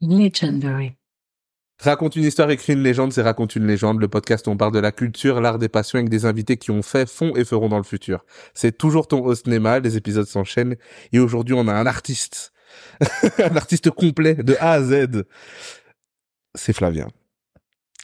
Legendary. Raconte une histoire, écrit une légende, c'est Raconte une légende, le podcast on parle de la culture, l'art des passions avec des invités qui ont fait, font et feront dans le futur. C'est toujours ton host Nema, les épisodes s'enchaînent et aujourd'hui on a un artiste. un artiste complet de A à Z. C'est Flavien.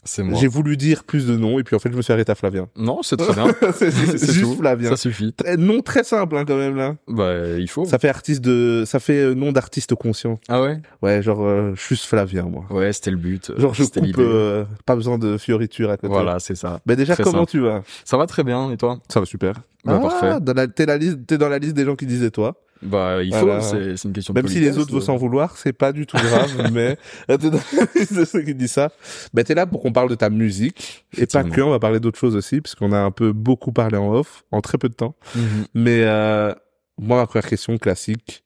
C'est moi. J'ai voulu dire plus de noms et puis en fait je me suis arrêté à Flavien. Non, c'est très bien. c'est juste tout. Flavien. Ça suffit. Très- Nom très simple hein, quand même là. Bah, il faut. Ça fait artiste de, ça fait euh, nom d'artiste conscient. Ah ouais? Ouais, genre euh, je suis Flavien moi. Ouais, c'était le but. Genre je coupe, euh, pas besoin de fioriture à côté. Voilà, c'est ça. Ben déjà Très comment simple. tu vas? Ça va très bien, et toi? Ça va super. Bah, Ah, parfait. Dans la, t'es, la liste, t'es dans la liste des gens qui disaient toi. Bah, il faut, Voilà. c'est c'est une question de Même si les autres vont de- s'en vouloir, c'est pas du tout grave, mais de ceux qui disent ça. Ben t'es là pour qu'on parle de ta musique. Et pas que, on va parler d'autres choses aussi, puisqu'on a un peu beaucoup parlé en off, en très peu de temps. Mhm. Mais euh, moi, ma première question classique,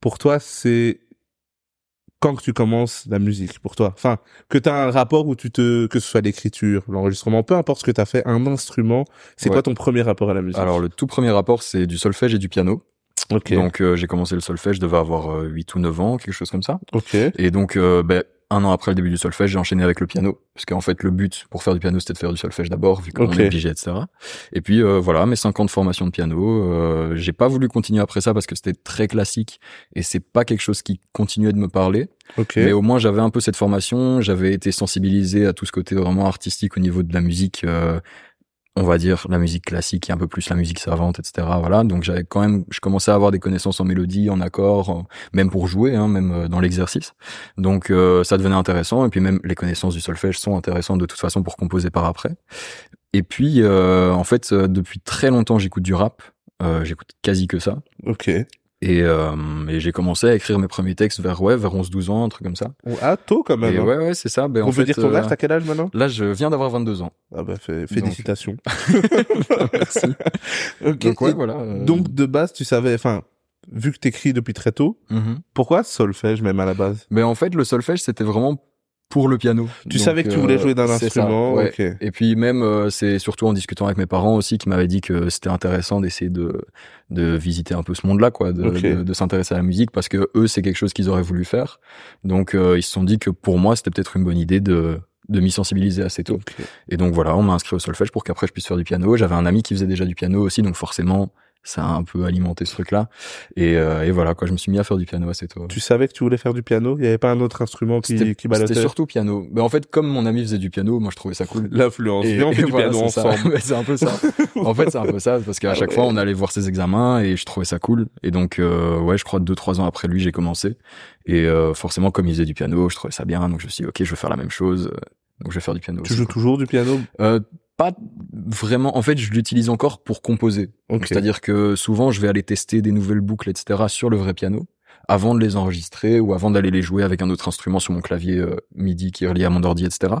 pour toi, c'est quand que tu commences la musique, pour toi? Enfin, que tu as un rapport où tu te... Que ce soit l'écriture, l'enregistrement, peu importe ce que tu as fait, un instrument, c'est Ouais. quoi ton premier rapport à la musique? Alors, le tout premier rapport, c'est du solfège et du piano. Ok. Donc, euh, j'ai commencé le solfège, je devais avoir euh, 8 ou 9 ans, quelque chose comme ça. ok. Et donc, euh, ben, un an après le début du solfège, j'ai enchaîné avec le piano. Parce qu'en fait, le but pour faire du piano, c'était de faire du solfège d'abord, vu qu'on Ok. est obligé, etc. Et puis, euh, voilà, mes 5 ans de formation de piano. Euh, j'ai pas voulu continuer après ça parce que c'était très classique et c'est pas quelque chose qui continuait de me parler. Ok. Mais au moins, j'avais un peu cette formation. J'avais été sensibilisé à tout ce côté vraiment artistique au niveau de la musique. euh, on va dire la musique classique et un peu plus la musique savante, etc. Voilà, donc j'avais quand même, je commençais à avoir des connaissances en mélodie, en accords, en- même pour jouer, hein, même euh, dans l'exercice. Donc euh, ça devenait intéressant et puis même les connaissances du solfège sont intéressantes de toute façon pour composer par après. Et puis euh, en fait euh, depuis très longtemps j'écoute du rap, euh, j'écoute quasi que ça. Et, euh, et j'ai commencé à écrire mes premiers textes vers ouais vers 11-12 ans, un truc comme ça. Ah, tôt quand même. Et hein. ouais ouais c'est ça. Ben, On en peut fait, dire ton euh, âge, t'as quel âge maintenant? Là je viens d'avoir 22 ans. Ah bah fé- félicitations. Merci. Donc ouais Et voilà. euh, donc de base, tu savais, enfin, vu que t'écris depuis très tôt, mhm. pourquoi solfège même à la base? Mais en fait, le solfège, c'était vraiment pour le piano. Tu Donc, savais que tu voulais euh, jouer d'un ça, instrument, ouais. Et puis même, euh, c'est surtout en discutant avec mes parents aussi qui m'avaient dit que c'était intéressant d'essayer de de visiter un peu ce monde-là, quoi, de, Ok. de, de s'intéresser à la musique parce que eux, c'est quelque chose qu'ils auraient voulu faire. Donc euh, ils se sont dit que pour moi, c'était peut-être une bonne idée de de m'y sensibiliser assez tôt. Et donc voilà, on m'a inscrit au solfège pour qu'après je puisse faire du piano. J'avais un ami qui faisait déjà du piano aussi, donc forcément, ça a un peu alimenté ce truc-là. Et, euh, et voilà, quoi, je me suis mis à faire du piano assez tôt. Tu savais que tu voulais faire du piano? Il y avait pas un autre instrument qui, qui c'était surtout piano. Mais en fait, comme mon ami faisait du piano, moi je trouvais ça cool. L'influence. Et- on fait du voilà, piano ensemble. C'est un peu ça. En fait, c'est un peu ça parce qu'à Ah chaque ouais. fois, on allait voir ses examens et je trouvais ça cool. Et donc, euh, ouais, je crois deux trois ans après lui, j'ai commencé. Et euh, forcément, comme il faisait du piano, je trouvais ça bien. Donc, je me suis dit, ok, je vais faire la même chose. Donc, je vais faire du piano. Tu aussi, joues quoi. toujours du piano? Euh, Pas vraiment. En fait, je l'utilise encore pour composer. Ok. C'est-à-dire que souvent, je vais aller tester des nouvelles boucles, etc., sur le vrai piano, avant de les enregistrer ou avant d'aller les jouer avec un autre instrument sur mon clavier euh, MIDI qui est relié à mon ordi, etc.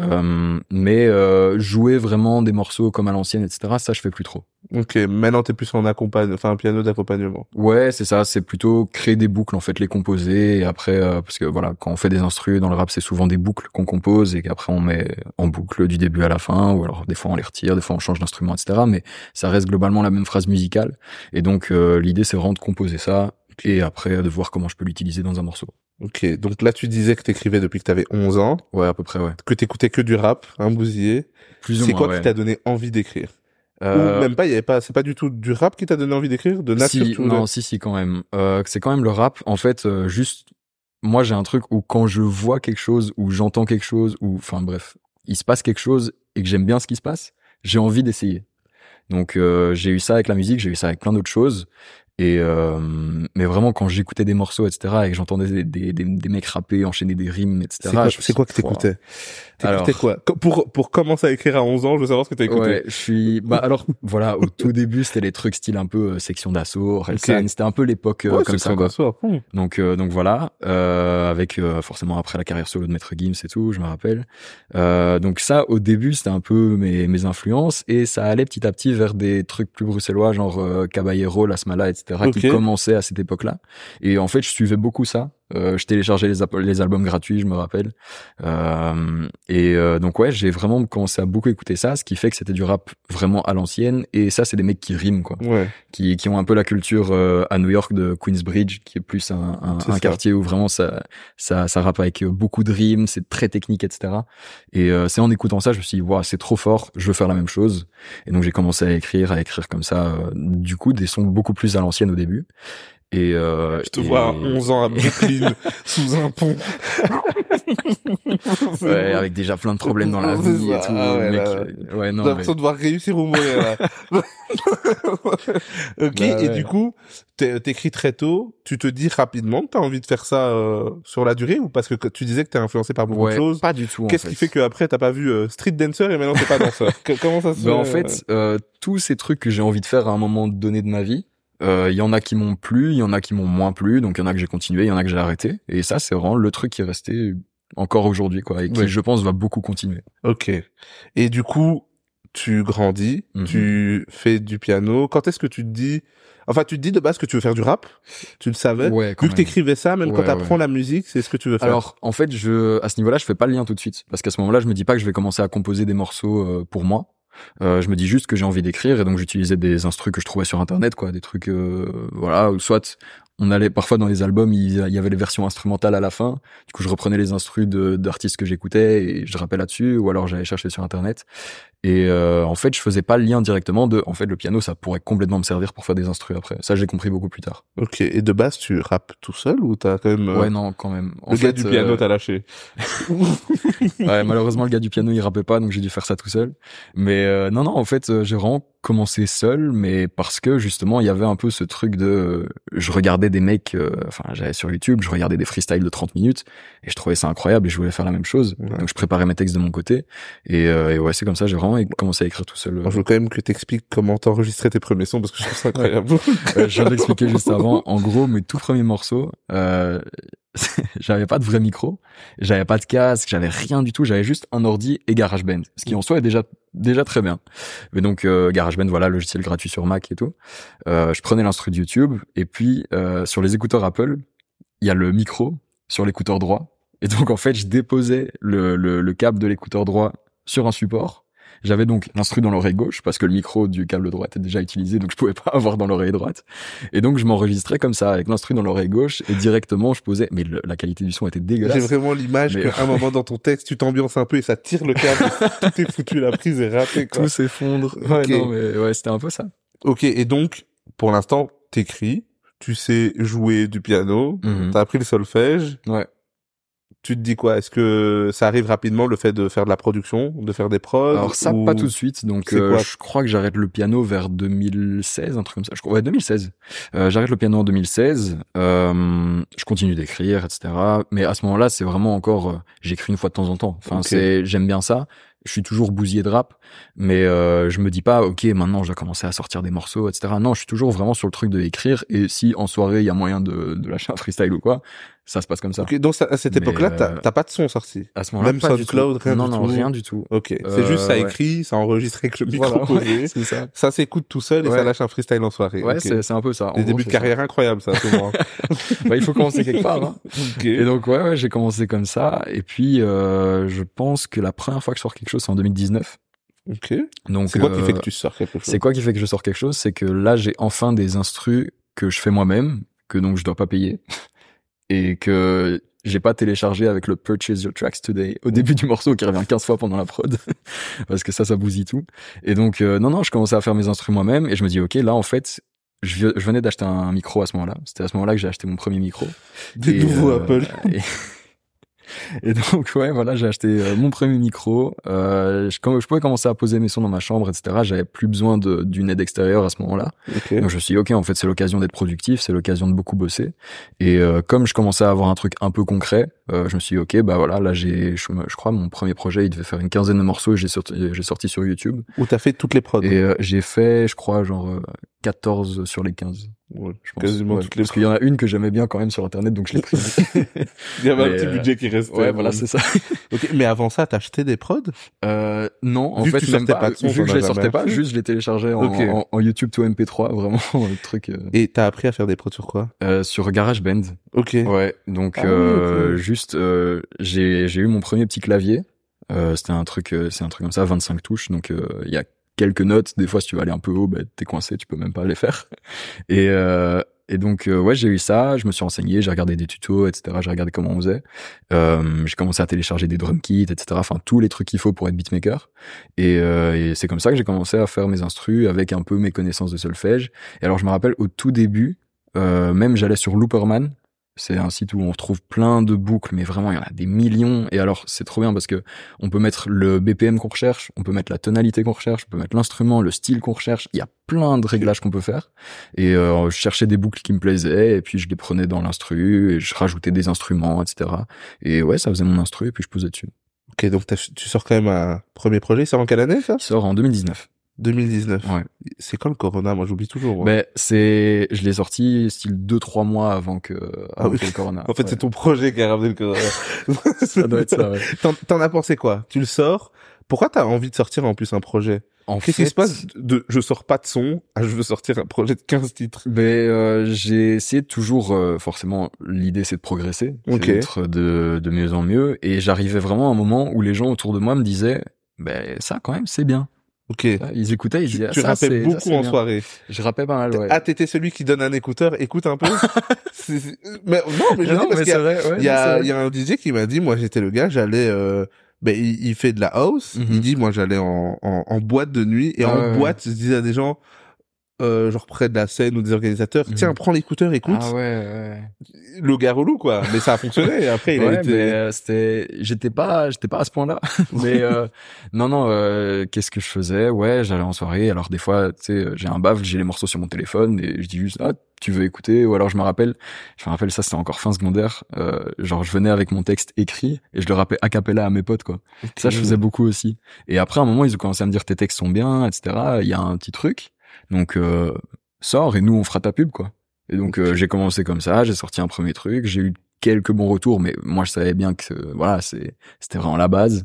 Euh, mais euh, jouer vraiment des morceaux comme à l'ancienne, etc., ça, je fais plus trop. Ok, maintenant t'es plus en accompagnement, enfin un piano d'accompagnement. Ouais, c'est ça. C'est plutôt créer des boucles, en fait, les composer. Et après, euh, parce que voilà, quand on fait des instrus dans le rap, c'est souvent des boucles qu'on compose et qu'après on met en boucle du début à la fin. Ou alors des fois on les retire, des fois on change d'instrument, etc. Mais ça reste globalement la même phrase musicale. Et donc euh, l'idée, c'est vraiment de composer ça et après de voir comment je peux l'utiliser dans un morceau. Ok, donc là tu disais que t'écrivais depuis que t'avais 11 ans, Ouais, à peu près, ouais. que t'écoutais que du rap, un bousillé. Plus ou C'est quoi ouais. qui t'a donné envie d'écrire? Euh, Ou même pas, il y avait pas, c'est pas du tout du rap qui t'a donné envie d'écrire, de nature si, non, si, si, quand même. Euh, c'est quand même le rap. En fait, euh, juste, moi, j'ai un truc où quand je vois quelque chose, ou j'entends quelque chose, ou, enfin, bref, il se passe quelque chose et que j'aime bien ce qui se passe, j'ai envie d'essayer. Donc, euh, j'ai eu ça avec la musique, j'ai eu ça avec plein d'autres choses. Et euh, mais vraiment, quand j'écoutais des morceaux, etc., et que j'entendais des, des, des, des mecs rapper, enchaîner des rimes, etc. C'est quoi, c'est quoi que t'écoutais T'écoutais quoi Pour pour commencer à écrire à 11 ans, je veux savoir ce que t'as écouté. Ouais, je suis. Bah alors, voilà, au tout début, c'était les trucs style un peu euh, section d'assaut, Relsan, c'était un peu l'époque euh, Ouais, comme ça. quoi. d'assaut, hum. Donc euh, donc voilà, euh, avec forcément après la carrière solo de Maître Gims et tout, je me rappelle. Euh, donc ça, au début, c'était un peu mes mes influences et ça allait petit à petit vers des trucs plus bruxellois, genre euh, Caballero, Las Malas, etc., qui commençaient à cette époque-là. Et en fait, je suivais beaucoup ça. Euh, je téléchargeais les, albums gratuits, je me rappelle. Euh, et euh, donc ouais, j'ai vraiment commencé à beaucoup écouter ça, ce qui fait que c'était du rap vraiment à l'ancienne. Et ça, c'est des mecs qui riment, quoi, Ouais. qui, qui ont un peu la culture euh, à New York de Queensbridge, qui est plus un, un, quartier où vraiment ça, ça, ça rappe avec beaucoup de rimes, c'est très technique, etc. Et euh, c'est en écoutant ça, je me suis dit, waouh, c'est trop fort, je veux faire la même chose. Et donc j'ai commencé à écrire, à écrire comme ça. euh, du coup, des sons beaucoup plus à l'ancienne au début. Et euh, Je te et- vois à 11 ans à Brooklyn, sous un pont. Ouais, avec déjà plein de problèmes dans la vie et ça, tout. ah ouais, mec, là, euh, ouais, J'ai non, l'impression mais- de devoir réussir ou mourir, là. ok, Bah et ouais. du coup, t'écris très tôt, tu te dis rapidement que t'as envie de faire ça euh, sur la durée ou parce que tu disais que t'es influencé par beaucoup ouais, de choses pas du tout. Qu'est-ce qui fait qu'après t'as pas vu euh, Street Dancer et maintenant t'es pas danseur? Que- Comment ça se Bah, en fait, euh, tous ces trucs que j'ai envie de faire à un moment donné de ma vie, euh, il y en a qui m'ont plu, il y en a qui m'ont moins plu, donc il y en a que j'ai continué, il y en a que j'ai arrêté. Et ça, c'est vraiment le truc qui est resté encore aujourd'hui, quoi, et qui, Ouais. je pense, va beaucoup continuer. Ok. Et du coup, tu grandis, Mhm. tu fais du piano. Quand est-ce que tu te dis, enfin, tu te dis de base que tu veux faire du rap? Tu le savais? Ouais, quand Vu que t'écrivais ça, même quand Ouais, t'apprends la musique, c'est ce que tu veux faire. Alors, en fait, je, à ce niveau-là, je fais pas le lien tout de suite. Parce qu'à ce moment-là, je me dis pas que je vais commencer à composer des morceaux euh, pour moi. Euh, je me dis juste que j'ai envie d'écrire et donc j'utilisais des instrus que je trouvais sur internet, quoi, des trucs, euh, voilà, soit on allait parfois dans les albums, il y avait les versions instrumentales à la fin. Du coup, je reprenais les instrus d'artistes que j'écoutais et je rappelais là-dessus, ou alors j'allais chercher sur internet. Et euh, en fait, je faisais pas le lien directement de, en fait, le piano, ça pourrait complètement me servir pour faire des instrus après. Ça, j'ai compris beaucoup plus tard. Ok. Et de base, tu rappes tout seul ou t'as quand même euh, Ouais, non, quand même. En le fait, gars du piano euh, t'as lâché Ouais, malheureusement, le gars du piano, il rappait pas, donc j'ai dû faire ça tout seul. Mais euh, non, non, en fait, euh, j'ai vraiment commencé seul, mais parce que justement, il y avait un peu ce truc de, je regardais des mecs, enfin, j'allais sur YouTube, je regardais des freestyles de 30 minutes, et je trouvais ça incroyable, et je voulais faire la même chose. Ouais. Donc je préparais mes textes de mon côté, et, euh, et ouais, c'est comme ça, j'ai vraiment é- commencé à écrire tout seul. Alors, je veux quand même que t'expliques comment t'enregistrais tes premiers sons parce que je trouve ça incroyable. Ouais, je viens d'expliquer juste avant. En gros, mes tout premiers morceaux, euh, j'avais pas de vrai micro, j'avais pas de casque, j'avais rien du tout, j'avais juste un ordi et GarageBand, ce qui en soi est déjà déjà très bien. Mais donc euh, GarageBand, voilà, logiciel gratuit sur Mac et tout. Euh, je prenais l'instru de YouTube et puis euh, sur les écouteurs Apple, il y a le micro sur l'écouteur droit. Et donc en fait, je déposais le, le, le câble de l'écouteur droit sur un support. J'avais donc l'instru dans l'oreille gauche parce que le micro du câble droit était déjà utilisé, donc je pouvais pas avoir dans l'oreille droite. Et donc je m'enregistrais comme ça avec l'instru dans l'oreille gauche et directement je posais. Mais le- la qualité du son était J'ai dégueulasse. vraiment l'image qu'à un moment dans ton texte, tu t'ambiances un peu et ça tire le câble, tout est foutu, la prise est ratée, quoi. Tout s'effondre. Ouais, Ok. non, mais ouais, c'était un peu ça. Ok, et donc, pour l'instant, t'écris, tu sais jouer du piano, Mhm. t'as appris le solfège, Ouais. Tu te dis quoi? Est-ce que ça arrive rapidement le fait de faire de la production, de faire des prods Alors ça, ou- pas tout de suite. Donc euh, je crois que j'arrête le piano vers 2016, un truc comme ça. Je crois, ouais, 2016. Euh, j'arrête le piano en 2016. Euh, je continue d'écrire, etc. Mais à ce moment-là, c'est vraiment encore, euh, j'écris une fois de temps en temps. Enfin, c'est, j'aime bien ça. Je suis toujours bousillé de rap, mais euh, je me dis pas, ok, maintenant je dois commencer à sortir des morceaux, etc. Non, je suis toujours vraiment sur le truc de écrire. Et si en soirée il y a moyen de, de lâcher un freestyle ou quoi, ça se passe comme ça. Donc à cette époque-là, t'as euh, t'as pas de son sorti? À ce moment-là, Même pas du SoundCloud, tout. rien non, du non, tout. rien du tout. Ok, c'est Euh, juste ça ouais. écrit, ça enregistre avec le micro Voilà, posé, ouais, c'est ça. ça s'écoute tout seul et Ouais. ça lâche un freestyle en soirée. Ouais, Ok. c'est un peu ça. Des débuts de c'est ça. carrière incroyables, ça, souvent. Bah, il faut commencer quelque part. Hein. Ok. Et donc ouais, ouais j'ai commencé comme ça. Et puis euh, je pense que la première fois que je sors quelque chose, c'est en 2019. Ok. Donc C'est quoi qui euh, fait que tu sors quelque chose C'est quoi qui fait que je sors quelque chose? C'est que là j'ai enfin des instrus que je fais moi-même, que donc je dois pas payer, et que j'ai pas téléchargé avec le Purchase Your Tracks Today au début du morceau qui revient 15 fois pendant la prod, parce que ça, ça bousille tout. Et donc euh, non, non, je commençais à faire mes instrus moi-même, et je me dis ok, là en fait, je, venais d'acheter un micro à ce moment-là. C'était à ce moment-là que j'ai acheté mon premier micro. Des Et, nouveaux euh, Apple. Et... et donc ouais, voilà, j'ai acheté euh, mon premier micro. Euh, je, pouvais commencer à poser mes sons dans ma chambre, etc. J'avais plus besoin d'une aide extérieure à ce moment-là. Donc je me suis dit ok, en fait c'est l'occasion d'être productif, c'est l'occasion de beaucoup bosser. Et euh, comme je commençais à avoir un truc un peu concret, euh, je me suis dit, ok, bah voilà, là j'ai, je, je crois, mon premier projet, il devait faire une quinzaine de morceaux, et j'ai sorti, j'ai sorti sur YouTube. Où t'as fait toutes les prods. Et euh, j'ai fait, je crois, genre euh, 14 sur les 15. Ouais, Je pense. Quasiment Ouais, toutes les parce qu'il y en a une que j'aimais bien quand même sur internet, donc je l'ai prise. Il y avait un petit euh, budget qui restait. ouais, voilà, c'est ça. Mais avant ça, t'as acheté des prods? Euh, non, en Vu que fait, tu même pas, pas vu que je as les sortais pas, juste je les téléchargeais en, Ok. en, en YouTube to MP3, vraiment, le truc, euh, et t'as appris à faire des prods sur quoi? Euh, sur GarageBand. Ok. Ouais, donc Ah oui, euh, ok. Juste euh, j'ai eu mon premier petit clavier. Euh, c'était un truc euh, c'est un truc comme ça 25 touches. Donc il y a quelques notes. Des fois si tu vas aller un peu haut bah, t'es coincé tu peux même pas les faire. Et et donc ouais j'ai eu ça. Je me suis renseigné j'ai regardé des tutos etc j'ai regardé comment on faisait. J'ai commencé à télécharger des drum kits etc enfin tous les trucs qu'il faut pour être beatmaker. Et, et c'est comme ça que j'ai commencé à faire mes instrus avec un peu mes connaissances de solfège. Et alors je me rappelle au tout début même j'allais sur Looperman c'est un site où on retrouve plein de boucles, mais vraiment il y en a des millions. Et alors c'est trop bien parce que on peut mettre le BPM qu'on recherche, on peut mettre la tonalité qu'on recherche, on peut mettre l'instrument, le style qu'on recherche. Il y a plein de réglages qu'on peut faire. Et euh, je cherchais des boucles qui me plaisaient, et puis je les prenais dans l'instru, et je rajoutais des instruments, etc. Et ouais, ça faisait mon instru, et puis je posais dessus. Ok, donc tu sors quand même un premier projet. Il sort en quelle année, ça? Qui sort en 2019. 2019. Ouais. C'est quand le Corona? Moi, j'oublie toujours. moi. Ben c'est, je l'ai sorti style deux trois mois avant que, Ah avant oui. que le corona. En fait, Ouais. c'est ton projet qui a ramené le Corona. ça doit être ça. Ouais. T'en as pensé quoi? Tu le sors? Pourquoi t'as envie de sortir en plus un projet? Qu'est-ce qui se passe de je sors pas de son à je veux sortir un projet de 15 titres? Ben, euh, j'ai essayé toujours, euh, forcément, l'idée c'est de progresser, c'est Ok. d'être de, de mieux en mieux, et j'arrivais vraiment à un moment où les gens autour de moi me disaient, ben ça quand même c'est bien. Ok. Ils écoutaient, ils Tu, disaient, tu rappelles c'est- ça, beaucoup en bien. soirée. Je rappelle pas mal, ouais. Ah, t'étais celui qui donne un écouteur, écoute un peu. Mais non, mais je non, parce qu'il y ouais, y a, y un DJ qui m'a dit, moi j'étais le gars, j'allais, euh, ben il, il fait de la house. Mhm. Il dit, moi j'allais en, en, en boîte de nuit et Ah en ouais. boîte, je disais à des gens, euh, genre près de la scène ou des organisateurs, Mhm. tiens, prends l'écouteur, écoute. Ah ouais, ouais. Le gars relou quoi. Mais ça a fonctionné. Après il a été. mais euh, c'était, j'étais pas, j'étais pas à ce point-là. mais euh, non, non, euh, qu'est-ce que je faisais? Ouais, j'allais en soirée. Alors des fois, tu sais, j'ai un baffe, j'ai les morceaux sur mon téléphone et je dis juste ah tu veux écouter? Ou alors je me rappelle, je me rappelle ça c'était encore fin secondaire. Euh, genre je venais avec mon texte écrit et je le rappelais a cappella à mes potes quoi. Ça je faisais beaucoup aussi. Et après à un moment ils ont commencé à me dire tes textes sont bien, etc. Il y a un petit truc, donc euh, sors et nous on fera ta pub quoi. Et donc euh, j'ai commencé comme ça, j'ai sorti un premier truc, j'ai eu quelques bons retours, mais moi je savais bien que voilà c'est c'était vraiment la base.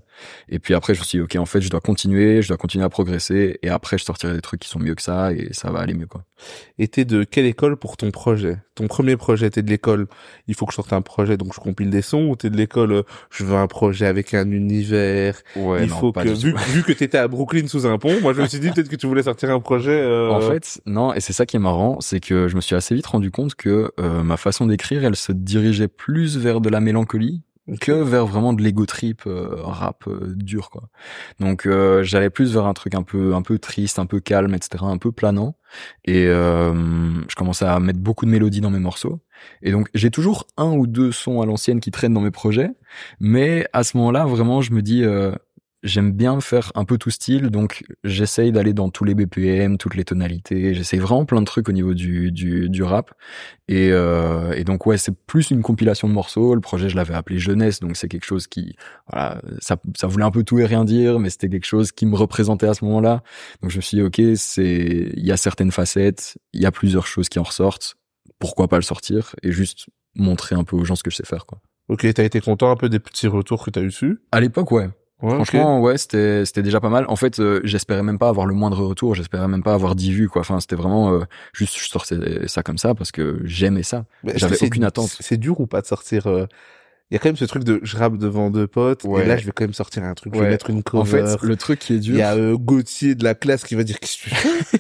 Et puis après je me suis dit ok en fait je dois continuer, je dois continuer à progresser et après je sortirai des trucs qui sont mieux que ça et ça va aller mieux quoi. Et t'es de quelle école pour ton projet? Ton premier projet, t'es de l'école, il faut que je sorte un projet, donc je compile des sons, ou t'es de l'école, euh, je veux un projet avec un univers, Ouais, il faut que, vu, vu que t'étais à Brooklyn sous un pont, moi je me suis dit peut-être que tu voulais sortir un projet... euh, En fait, non, et c'est ça qui est marrant, c'est que je me suis assez vite rendu compte que euh, ma façon d'écrire, elle se dirigeait plus vers de la mélancolie que vers vraiment de l'ego trip euh, rap euh, dur quoi. Donc euh, j'allais plus vers un truc un peu un peu triste, un peu calme, etc., un peu planant. Et euh, je commençais à mettre beaucoup de mélodies dans mes morceaux. Et donc j'ai toujours un ou deux sons à l'ancienne qui traînent dans mes projets, mais à ce moment-là vraiment je me dis euh, j'aime bien faire un peu tout style, donc j'essaye d'aller dans tous les BPM, toutes les tonalités, j'essaye vraiment plein de trucs au niveau du, du, du rap. Et, euh, et donc ouais, c'est plus une compilation de morceaux. Le projet, je l'avais appelé Jeunesse, donc c'est quelque chose qui, voilà, ça, ça voulait un peu tout et rien dire, mais c'était quelque chose qui me représentait à ce moment-là. Donc je me suis dit, ok, c'est, il y a certaines facettes, il y a plusieurs choses qui en ressortent. Pourquoi pas le sortir et juste montrer un peu aux gens ce que je sais faire, quoi. Ok, t'as été content un peu des petits retours que t'as eu dessus? À l'époque, ouais. Ouais. Franchement, ouais, c'était c'était déjà pas mal. En fait, euh, j'espérais même pas avoir le moindre retour, j'espérais même pas avoir 10 vues quoi. Enfin, c'était vraiment euh, juste je sortais ça comme ça parce que j'aimais ça. J'avais aucune attente. C'est dur ou pas de sortir euh, Il y a quand même ce truc de je rappe devant deux potes Ouais. et là je vais quand même sortir un truc, je vais Ouais. mettre une cover. En fait, le truc qui est il dur, y a euh, Gauthier de la classe qui va dire qu'est-ce que tu fais?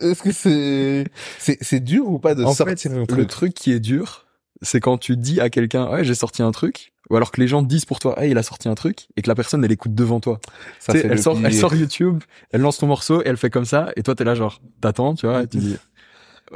Est-ce que c'est c'est c'est dur ou pas de en sortir fait, un le truc? truc qui est dur, c'est quand tu dis à quelqu'un "Ouais, j'ai sorti un truc" ou alors que les gens disent pour toi "Hey, il a sorti un truc" et que la personne elle écoute devant toi. Ça, elle le sort elle sort YouTube, elle lance ton morceau et elle fait comme ça et toi t'es là genre t'attends, tu vois, et tu dis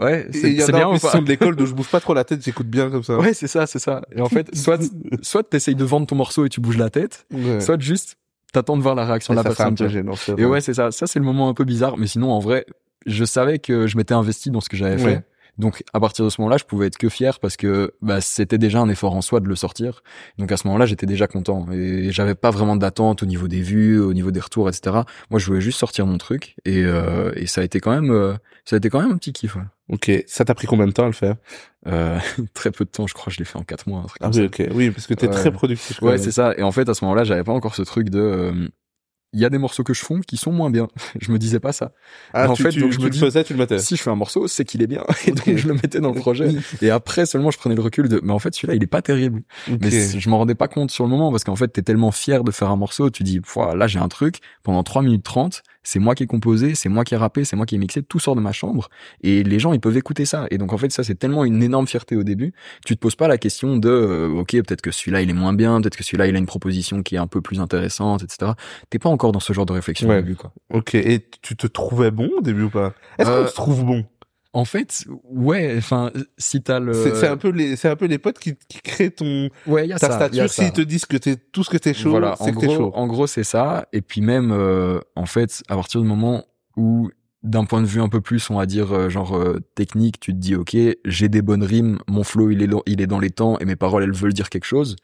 "Ouais, c'est bien en ou pas? sont de l'école d'où je bouge pas trop la tête, j'écoute bien comme ça. Ouais, c'est ça, c'est ça. Et en fait, soit soit t'essayes de vendre ton morceau et tu bouges la tête, Ouais. soit juste t'attends de voir la réaction Et de la un personne. gênant. Et ouais, c'est ça. Ça c'est le moment un peu bizarre, mais sinon en vrai, je savais que je m'étais investi dans ce que j'avais Ouais. fait. Donc à partir de ce moment-là, je pouvais être que fier parce que bah, c'était déjà un effort en soi de le sortir. Donc à ce moment-là, j'étais déjà content et j'avais pas vraiment d'attente au niveau des vues, au niveau des retours, etc. Moi, je voulais juste sortir mon truc et, euh, et ça a été quand même, euh, ça a été quand même un petit kiff. Ouais. Ok, ça t'a pris combien de temps à le faire? Euh, Très peu de temps, je crois. Je l'ai fait en quatre mois. Un truc Ah comme oui, ça. ok, oui, parce que t'es très productif. Ouais, c'est ça. Et en fait, à ce moment-là, j'avais pas encore ce truc de. Il y a des morceaux que je fonds qui sont moins bien. je me disais pas ça. Ah, en tu, fait, tu, donc je tu me le dis- faisais, tu le mettais. Si je fais un morceau, c'est qu'il est bien. Et donc je le mettais dans le projet. Et après seulement, je prenais le recul de. Mais en fait, celui-là, il est pas terrible. Ok. Mais je m'en rendais pas compte sur le moment parce qu'en fait, t'es tellement fier de faire un morceau, tu dis, là, j'ai un truc, pendant 3 minutes 30, c'est moi qui ai composé, c'est moi qui ai rappé, c'est moi qui ai mixé, tout sort de ma chambre, et les gens, ils peuvent écouter ça. Et donc, en fait, ça, c'est tellement une énorme fierté au début, tu te poses pas la question de, euh, ok, peut-être que celui-là, il est moins bien, peut-être que celui-là, il a une proposition qui est un peu plus intéressante, etc. T'es pas encore dans ce genre de réflexion Ouais. au début, quoi. Ok, et tu te trouvais bon au début ou pas? Est-ce Euh, qu'on se trouve bon? En fait, ouais, enfin, si t'as le... C'est un peu les, c'est un peu les potes qui, qui créent ton ouais, y a ta ça, stature. S'ils te disent que t'es tout ce que t'es chaud, voilà, c'est que t'es chaud. en gros, c'est ça. Et puis même, euh, en fait, à partir du moment où, d'un point de vue un peu plus, on va dire, euh, genre euh, technique, tu te dis, ok, j'ai des bonnes rimes, mon flow, il est, il est dans les temps, et mes paroles, elles veulent dire quelque chose.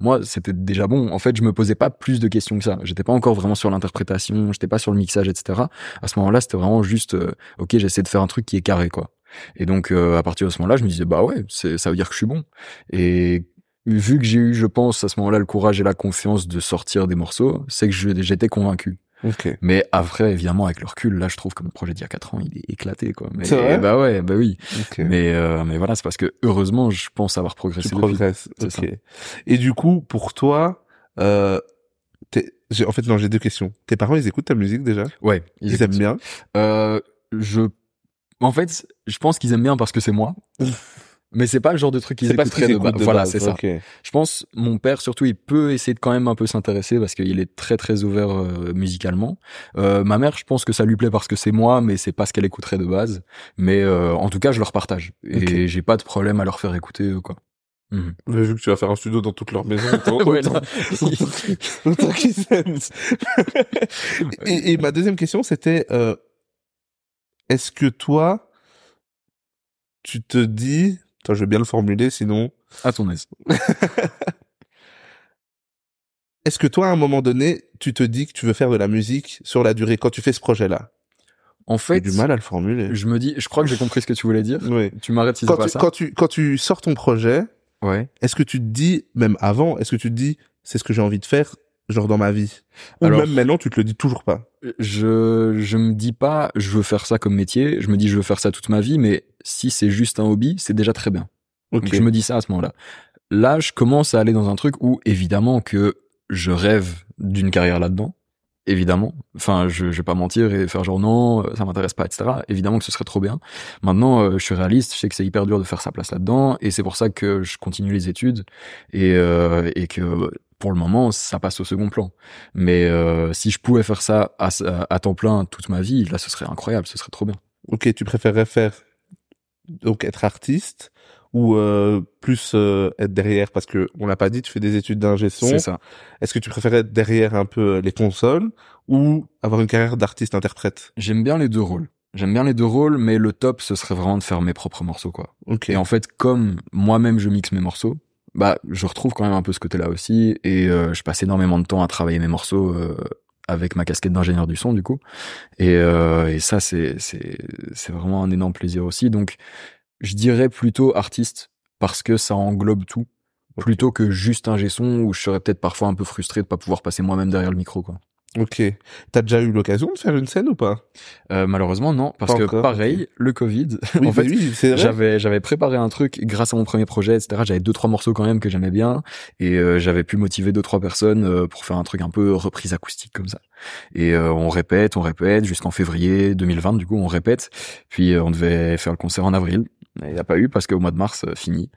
Moi, c'était déjà bon. En fait, je me posais pas plus de questions que ça. J'étais pas encore vraiment sur l'interprétation, j'étais pas sur le mixage, etc. À ce moment-là, c'était vraiment juste, euh, ok, j'essaie de faire un truc qui est carré, quoi. Et donc, euh, à partir de ce moment-là, je me disais, bah ouais, ça veut dire que je suis bon. Et vu que j'ai eu, je pense, à ce moment-là, le courage et la confiance de sortir des morceaux, c'est que j'étais convaincu. Ok. Mais après, évidemment, avec le recul, là, je trouve que mon projet d'il y a 4 ans, il est éclaté, quoi. Mais, C'est vrai bah ouais, bah oui. Ok. Mais, euh, mais voilà, c'est parce que, heureusement, je pense avoir progressé tu depuis. progresses. C'est Ok. Et du coup, pour toi, euh, en fait, non, j'ai deux questions. Tes parents, ils écoutent ta musique déjà? Ouais. Ils, écoutent. aiment bien? Euh, je, en fait, je pense qu'ils aiment bien parce que c'est moi. Mais c'est pas le genre de truc qu'ils écouteraient de, écoutent base. de Voilà, c'est ça. Je pense, mon père surtout, il peut essayer de quand même un peu s'intéresser parce qu'il est très très ouvert euh, musicalement. Euh, ma mère, je pense que ça lui plaît parce que c'est moi, mais c'est pas ce qu'elle écouterait de base. Mais euh, en tout cas, je leur partage et Ok. j'ai pas de problème à leur faire écouter euh, quoi. Mhm. Mais vu que tu vas faire un studio dans toute leur maison, Ouais, autant, autant et, et ma deuxième question, c'était, euh, est-ce que toi, tu te dis, attends, je vais bien le formuler, sinon, à ton aise. est-ce que toi, à un moment donné, tu te dis que tu veux faire de la musique sur la durée quand tu fais ce projet-là? En J'ai fait, du mal à le formuler. je me dis, je crois que j'ai compris ce que tu voulais dire. Oui. Tu m'arrêtes si c'est pas tu, ça. quand tu quand tu sors ton projet, Ouais. est-ce que tu te dis même avant, est-ce que tu te dis c'est ce que j'ai envie de faire genre dans ma vie Ou Alors- même maintenant tu te le dis toujours pas je je me dis pas je veux faire ça comme métier, je me dis je veux faire ça toute ma vie mais si c'est juste un hobby, c'est déjà très bien. OK. Donc je me dis ça à ce moment-là. Là, je commence à aller dans un truc où évidemment que je rêve d'une carrière là-dedans. Évidemment. Enfin, je, je vais pas mentir et faire genre non, ça m'intéresse pas, etc. Évidemment que ce serait trop bien. Maintenant, euh, je suis réaliste, je sais que c'est hyper dur de faire sa place là-dedans et c'est pour ça que je continue les études et, euh, et que pour le moment, ça passe au second plan. Mais euh, si je pouvais faire ça à, à temps plein toute ma vie, là, ce serait incroyable, ce serait trop bien. OK, tu préférerais faire donc être artiste ou euh, plus euh, être derrière? Parce que on l'a pas dit, tu fais des études d'ingé son. C'est ça. Est-ce que tu préférais être derrière un peu les consoles ou avoir une carrière d'artiste interprète? J'aime bien les deux rôles. J'aime bien les deux rôles, mais le top, ce serait vraiment de faire mes propres morceaux, quoi. OK. Et en fait, comme moi-même je mixe mes morceaux, bah, je retrouve quand même un peu ce côté-là aussi, et euh, je passe énormément de temps à travailler mes morceaux euh, avec ma casquette d'ingénieur du son, du coup. Et, euh, et ça, c'est c'est c'est vraiment un énorme plaisir aussi. Donc, je dirais plutôt artiste parce que ça englobe tout, plutôt que juste un son où je serais peut-être parfois un peu frustré de pas pouvoir passer moi-même derrière le micro, quoi. OK. T'as déjà eu l'occasion de faire une scène ou pas? Euh, malheureusement, non, parce Pas que encore, pareil, le Covid. Oui, en fait, oui. J'avais j'avais préparé un truc grâce à mon premier projet, etc. J'avais deux trois morceaux quand même que j'aimais bien et euh, j'avais pu motiver deux trois personnes euh, pour faire un truc un peu reprise acoustique comme ça. Et euh, on répète, on répète jusqu'en février 2020. Du coup, on répète. Puis euh, on devait faire le concert en avril. Il n'y a pas eu parce qu'au mois de mars, euh, fini.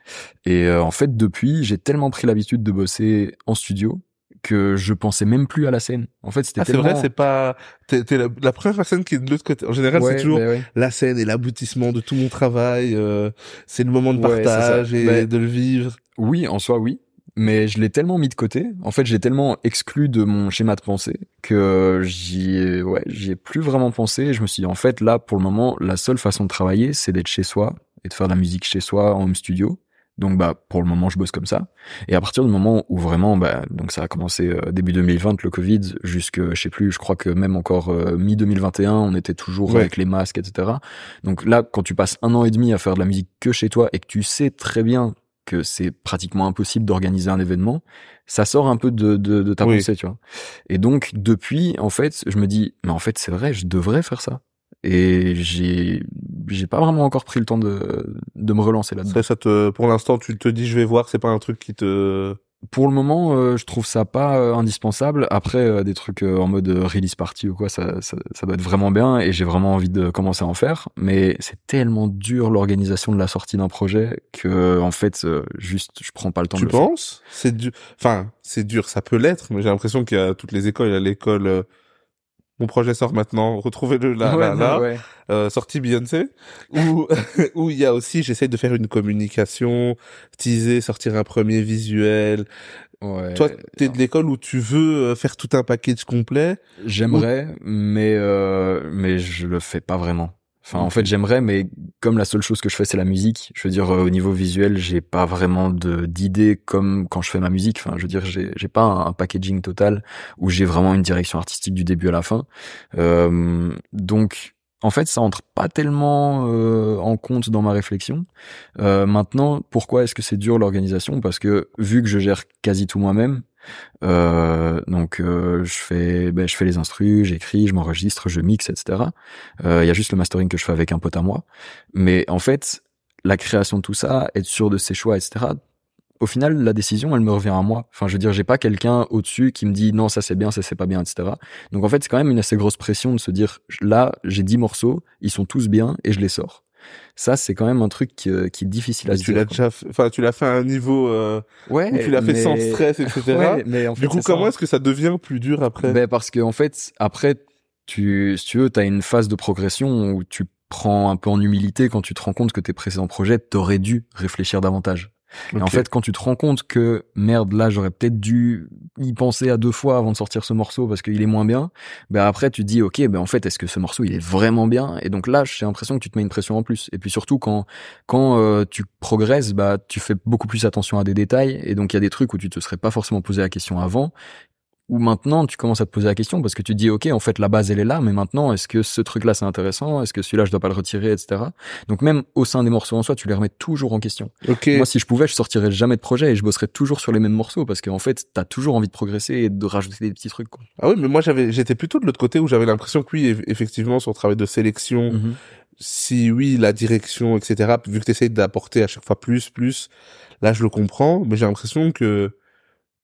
Et euh, en fait, depuis, j'ai tellement pris l'habitude de bosser en studio que je pensais même plus à la scène. En fait, c'était Ah, c'est vrai, c'est pas. T'es, t'es la, la première personne qui est de l'autre côté. En général, Ouais, c'est toujours bah ouais. la scène et l'aboutissement de tout mon travail. euh, c'est le moment de Ouais, partage et Bah, de le vivre. Oui, en soi, oui. Mais je l'ai tellement mis de côté. En fait, j'ai tellement exclu de mon schéma de pensée que j'y ai, ouais, j'y ai plus vraiment pensé. Je me suis dit, en fait, là, pour le moment, la seule façon de travailler, c'est d'être chez soi et de faire de la musique chez soi en home studio. Donc bah pour le moment je bosse comme ça. Et à partir du moment où vraiment bah donc ça a commencé euh, début 2020 le Covid jusque je sais plus je crois que même encore euh, mi 2021 on était toujours avec les masques etc. Donc là quand tu passes un an et demi à faire de la musique que chez toi et que tu sais très bien que c'est pratiquement impossible d'organiser un événement, ça sort un peu de, de, de ta pensée, tu vois. Et donc, depuis, en fait, je me dis, mais en fait, c'est vrai, je devrais faire ça et j'ai j'ai pas vraiment encore pris le temps de de me relancer là-dedans. Ça, te pour l'instant tu te dis je vais voir, c'est pas un truc qui te pour le moment, euh, je trouve ça pas euh, indispensable. Après, euh, des trucs en mode release party ou quoi, ça, ça, ça doit être vraiment bien et j'ai vraiment envie de commencer à en faire. Mais c'est tellement dur l'organisation de la sortie d'un projet que, en fait, juste, je prends pas le temps tu de le penses? C'est dur. Enfin, c'est dur, ça peut l'être, mais j'ai l'impression qu'il y a toutes les écoles, il y a l'école mon projet sort maintenant, retrouvez-le là, là, là, Euh, sortie Beyoncé, où où il y a aussi, j'essaie de faire une communication, teaser, sortir un premier visuel. Ouais. Toi, t'es de l'école où tu veux euh, faire tout un package complet? J'aimerais, mais euh, mais je le fais pas vraiment. Enfin, en fait, j'aimerais, mais comme la seule chose que je fais, c'est la musique. Je veux dire, euh, au niveau visuel, j'ai pas vraiment de d'idées comme quand je fais ma musique. Enfin, je veux dire, j'ai pas un, packaging total où j'ai vraiment une direction artistique du début à la fin. Euh, donc, en fait, ça entre pas tellement euh, en compte dans ma réflexion. Euh, maintenant, pourquoi est-ce que c'est dur l'organisation? Parce que vu que je gère quasi tout moi-même, euh, donc euh, je fais ben, je fais les instrus, j'écris, je m'enregistre, je mixe, etc. Euh, il y a juste le mastering que je fais avec un pote à moi. Mais en fait, la création de tout ça, être sûr de ses choix, etc. Au final, la décision, elle me revient à moi. Enfin, je veux dire, j'ai pas quelqu'un au-dessus qui me dit non, ça c'est bien, ça c'est pas bien, etc. Donc en fait, c'est quand même une assez grosse pression de se dire là, j'ai 10 morceaux, ils sont tous bien et je les sors. Ça, c'est quand même un truc qui, est difficile à tu l'as déjà, tu l'as fait à un niveau euh, ouais, où tu l'as fait sans stress, etc. Ouais, mais en fait, du coup, comment est-ce que ça devient plus dur après? Ben parce que en fait, après, tu, si tu veux, t'as une phase de progression où tu prends un peu en humilité quand tu te rends compte que tes précédents projets t'auraient dû réfléchir davantage. Et en fait, quand tu te rends compte que merde, là, j'aurais peut-être dû y penser à deux fois avant de sortir ce morceau parce qu'il est moins bien, ben après tu te dis ok, ben en fait, est-ce que ce morceau il est vraiment bien? Et donc là, j'ai l'impression que tu te mets une pression en plus. Et puis surtout quand quand euh, tu progresses, bah tu fais beaucoup plus attention à des détails. Et donc il y a des trucs où tu te serais pas forcément posé la question avant ou maintenant tu commences à te poser la question parce que tu dis ok en fait la base elle est là mais maintenant est-ce que ce truc là c'est intéressant? Est-ce que celui-là je dois pas le retirer etc donc même au sein des morceaux en soi tu les remets toujours en question moi si je pouvais je sortirais jamais de projet et je bosserais toujours sur les mêmes morceaux parce qu'en fait t'as toujours envie de progresser et de rajouter des petits trucs quoi. ah oui mais moi j'avais j'étais plutôt de l'autre côté où j'avais l'impression que oui effectivement son travail de sélection mm-hmm. si oui la direction etc vu que tu essayes d'apporter à chaque fois plus plus là je le comprends mais j'ai l'impression que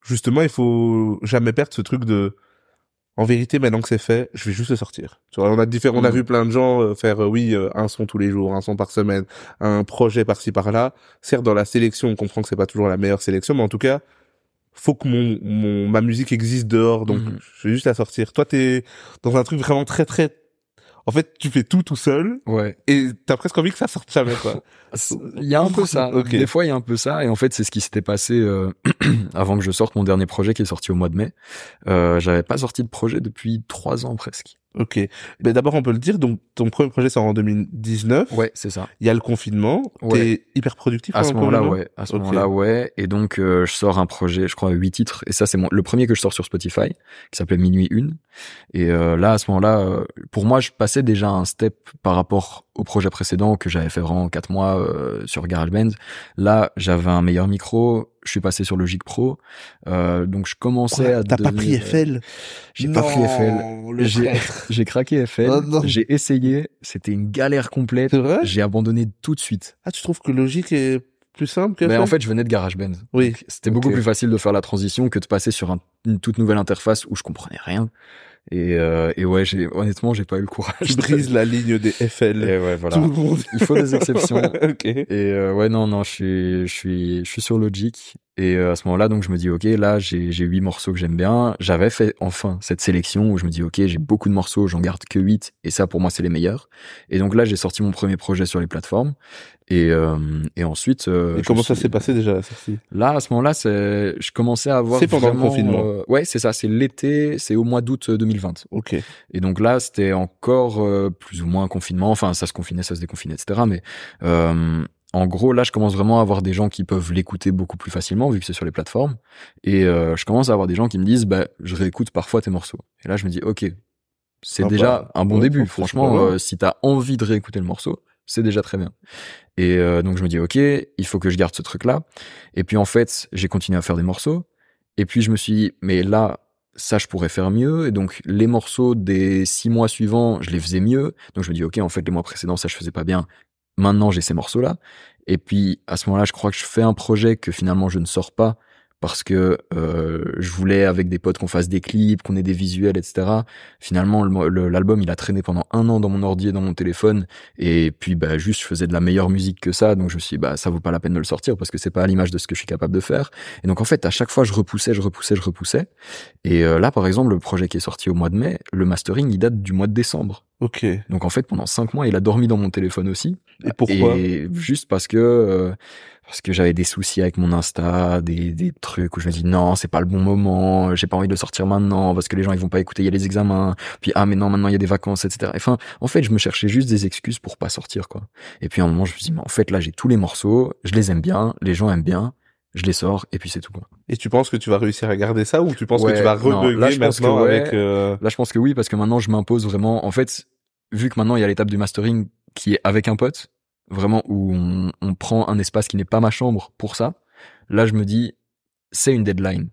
justement, il faut jamais perdre ce truc de, en vérité, maintenant que c'est fait, je vais juste le sortir. Tu vois, on a différents, on a mm. vu plein de gens euh, faire, euh, oui, euh, un son tous les jours, un son par semaine, un projet par-ci par-là. Certes, dans la sélection, on comprend que c'est pas toujours la meilleure sélection, mais en tout cas, faut que mon, mon ma musique existe dehors, donc mm-hmm. je vais juste la sortir. Toi, t'es dans un truc vraiment très très en fait, tu fais tout tout seul. Ouais. Et t'as presque envie que ça sorte jamais, quoi. Il y a un peu ça. Des fois, il y a un peu ça. Et en fait, c'est ce qui s'était passé euh, avant que je sorte mon dernier projet qui est sorti au mois de mai. Euh, J'avais pas sorti de projet depuis trois ans presque. Ok. Mais d'abord, on peut le dire. Donc, ton premier projet sort en 2019. Ouais, c'est ça. Il y a le confinement. Ouais. T'es hyper productif. À ce moment-là, ouais. À ce moment-là, ouais. Et donc, euh, je sors un projet, je crois, huit titres. Et ça, c'est le premier que je sors sur Spotify, qui s'appelait Minuit Une. Et euh, là, à ce moment-là, euh, pour moi, je passais déjà un step par rapport au projet précédent que j'avais fait vraiment quatre mois sur GarageBand. Là, j'avais un meilleur micro je suis passé sur Logic Pro. Euh, donc je commençais à. T'as pas pris FL J'ai pas pris FL. J'ai craqué FL. J'ai essayé. C'était une galère complète. J'ai abandonné tout de suite. Ah, tu trouves que Logic est plus simple que Mais en fait, je venais de GarageBand. Oui. C'était beaucoup plus facile de faire la transition que de passer sur une toute nouvelle interface où je comprenais rien. Et, euh, et ouais, j'ai honnêtement, j'ai pas eu le courage. Tu brises la ligne des FL. Et ouais, voilà. Tout le monde. Il faut des exceptions. ok. Et euh, ouais, non, non, je suis, je suis, je suis sur Logic. Et euh, à ce moment-là, donc je me dis ok, là j'ai j'ai huit morceaux que j'aime bien. J'avais fait enfin cette sélection où je me dis ok, j'ai beaucoup de morceaux, j'en garde que huit et ça pour moi c'est les meilleurs. Et donc là j'ai sorti mon premier projet sur les plateformes et euh, et ensuite. Euh, et comment ça s'est passé déjà la sortie? Là à ce moment-là, c'est je commençais à avoir. C'est pendant vraiment, le confinement. euh, ouais, c'est ça, c'est l'été, c'est au mois d'août 2020. Ok. Et donc là, c'était encore euh, plus ou moins un confinement. Enfin, ça se confinait, ça se déconfinait, etc. Mais euh, en gros, là, je commence vraiment à avoir des gens qui peuvent l'écouter beaucoup plus facilement vu que c'est sur les plateformes. Et euh, je commence à avoir des gens qui me disent, bah, je réécoute parfois tes morceaux. Et là, je me dis, ok, c'est Ah déjà bah, un bon ouais, début. franchement, euh, si t'as envie de réécouter le morceau, c'est déjà très bien. Et euh, donc je me dis, ok, il faut que je garde ce truc-là. Et puis en fait, j'ai continué à faire des morceaux. Et puis je me suis dit, mais là, ça, je pourrais faire mieux. Et donc, les morceaux des six mois suivants, je les faisais mieux. Donc, je me dis, OK, en fait, les mois précédents, ça, je faisais pas bien. Maintenant, j'ai ces morceaux-là. Et puis, à ce moment-là, je crois que je fais un projet que finalement, je ne sors pas parce que euh, je voulais avec des potes qu'on fasse des clips, qu'on ait des visuels, etc. Finalement, le- le- l'album, il a traîné pendant un an dans mon ordi et dans mon téléphone. Et puis, bah, juste, je faisais de la meilleure musique que ça. Donc, je me suis dit, bah, ça vaut pas la peine de le sortir parce que c'est pas à l'image de ce que je suis capable de faire. Et donc, en fait, à chaque fois, je repoussais, je repoussais, je repoussais. Et euh, là, par exemple, le projet qui est sorti au mois de mai, le mastering, il date du mois de décembre. Ok. Donc, en fait, pendant cinq mois, il a dormi dans mon téléphone aussi. Pourquoi? Et juste parce que euh, parce que j'avais des soucis avec mon Insta, des, des trucs où je me dis non, c'est pas le bon moment, j'ai pas envie de le sortir maintenant parce que les gens ils vont pas écouter, il y a les examens, puis ah mais non maintenant il y a des vacances, etc. Enfin, en fait, je me cherchais juste des excuses pour pas sortir quoi. Et puis à un moment, je me dis mais en fait là j'ai tous les morceaux, je les aime bien, les gens aiment bien, je les sors et puis c'est tout. Et tu penses que tu vas réussir à garder ça ou tu penses que tu vas rebugger maintenant ouais. avec euh, Là, je pense que oui, parce que maintenant, je m'impose vraiment. En fait, vu que maintenant, il y a l'étape du mastering qui est avec un pote, vraiment où on, on prend un espace qui n'est pas ma chambre pour ça. Là, je me dis, c'est une deadline.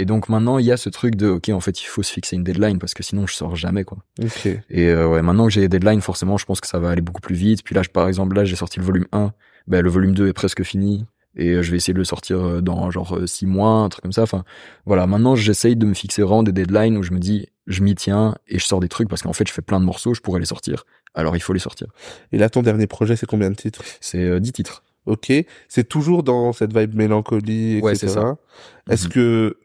Et donc maintenant, il y a ce truc de, ok, en fait, il faut se fixer une deadline parce que sinon, je sors jamais, quoi. Ok. Et euh, ouais, maintenant que j'ai des deadlines, forcément, je pense que ça va aller beaucoup plus vite. Puis là, je- par exemple, là, j'ai sorti le volume 1. Ben, le volume 2 est presque fini. Et euh, je vais essayer de le sortir euh, dans genre euh, six mois, un truc comme ça. Enfin, voilà. Maintenant, j'essaye de me fixer vraiment des deadlines où je me dis, je m'y tiens et je sors des trucs parce qu'en fait, je fais plein de morceaux, je pourrais les sortir. Alors, il faut les sortir. Et là, ton dernier projet, c'est combien de titres? C'est euh, 10 titres. Ok. C'est toujours dans cette vibe mélancolie, etc. Ouais, c'est ça. Est-ce Mhm. que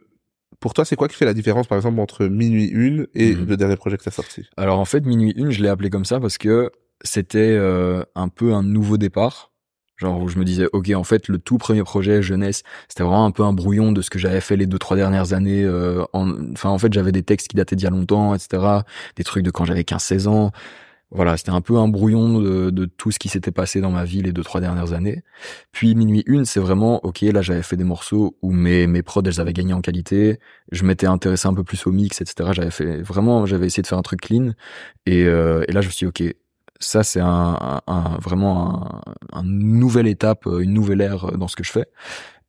pour toi, c'est quoi qui fait la différence, par exemple, entre Minuit Une et Mhm. le dernier projet que t'as sorti? Alors en fait, Minuit 1, je l'ai appelé comme ça parce que c'était euh, un peu un nouveau départ. Genre où je me disais, ok, en fait, le tout premier projet jeunesse, c'était vraiment un peu un brouillon de ce que j'avais fait les deux trois dernières années. euh, en... Enfin, en fait, j'avais des textes qui dataient d'il y a longtemps, etc. Des trucs de quand j'avais 15-16 ans. Voilà, c'était un peu un brouillon de, de tout ce qui s'était passé dans ma vie les deux trois dernières années. Puis Minuit 1, c'est vraiment, ok, là j'avais fait des morceaux où mes, mes prods, elles avaient gagné en qualité. Je m'étais intéressé un peu plus au mix, etc. J'avais fait, vraiment, j'avais essayé de faire un truc clean. Et, euh, et là, je me suis dit, ok, ça c'est un, un- vraiment un, un nouvelle étape, euh, une nouvelle ère dans ce que je fais.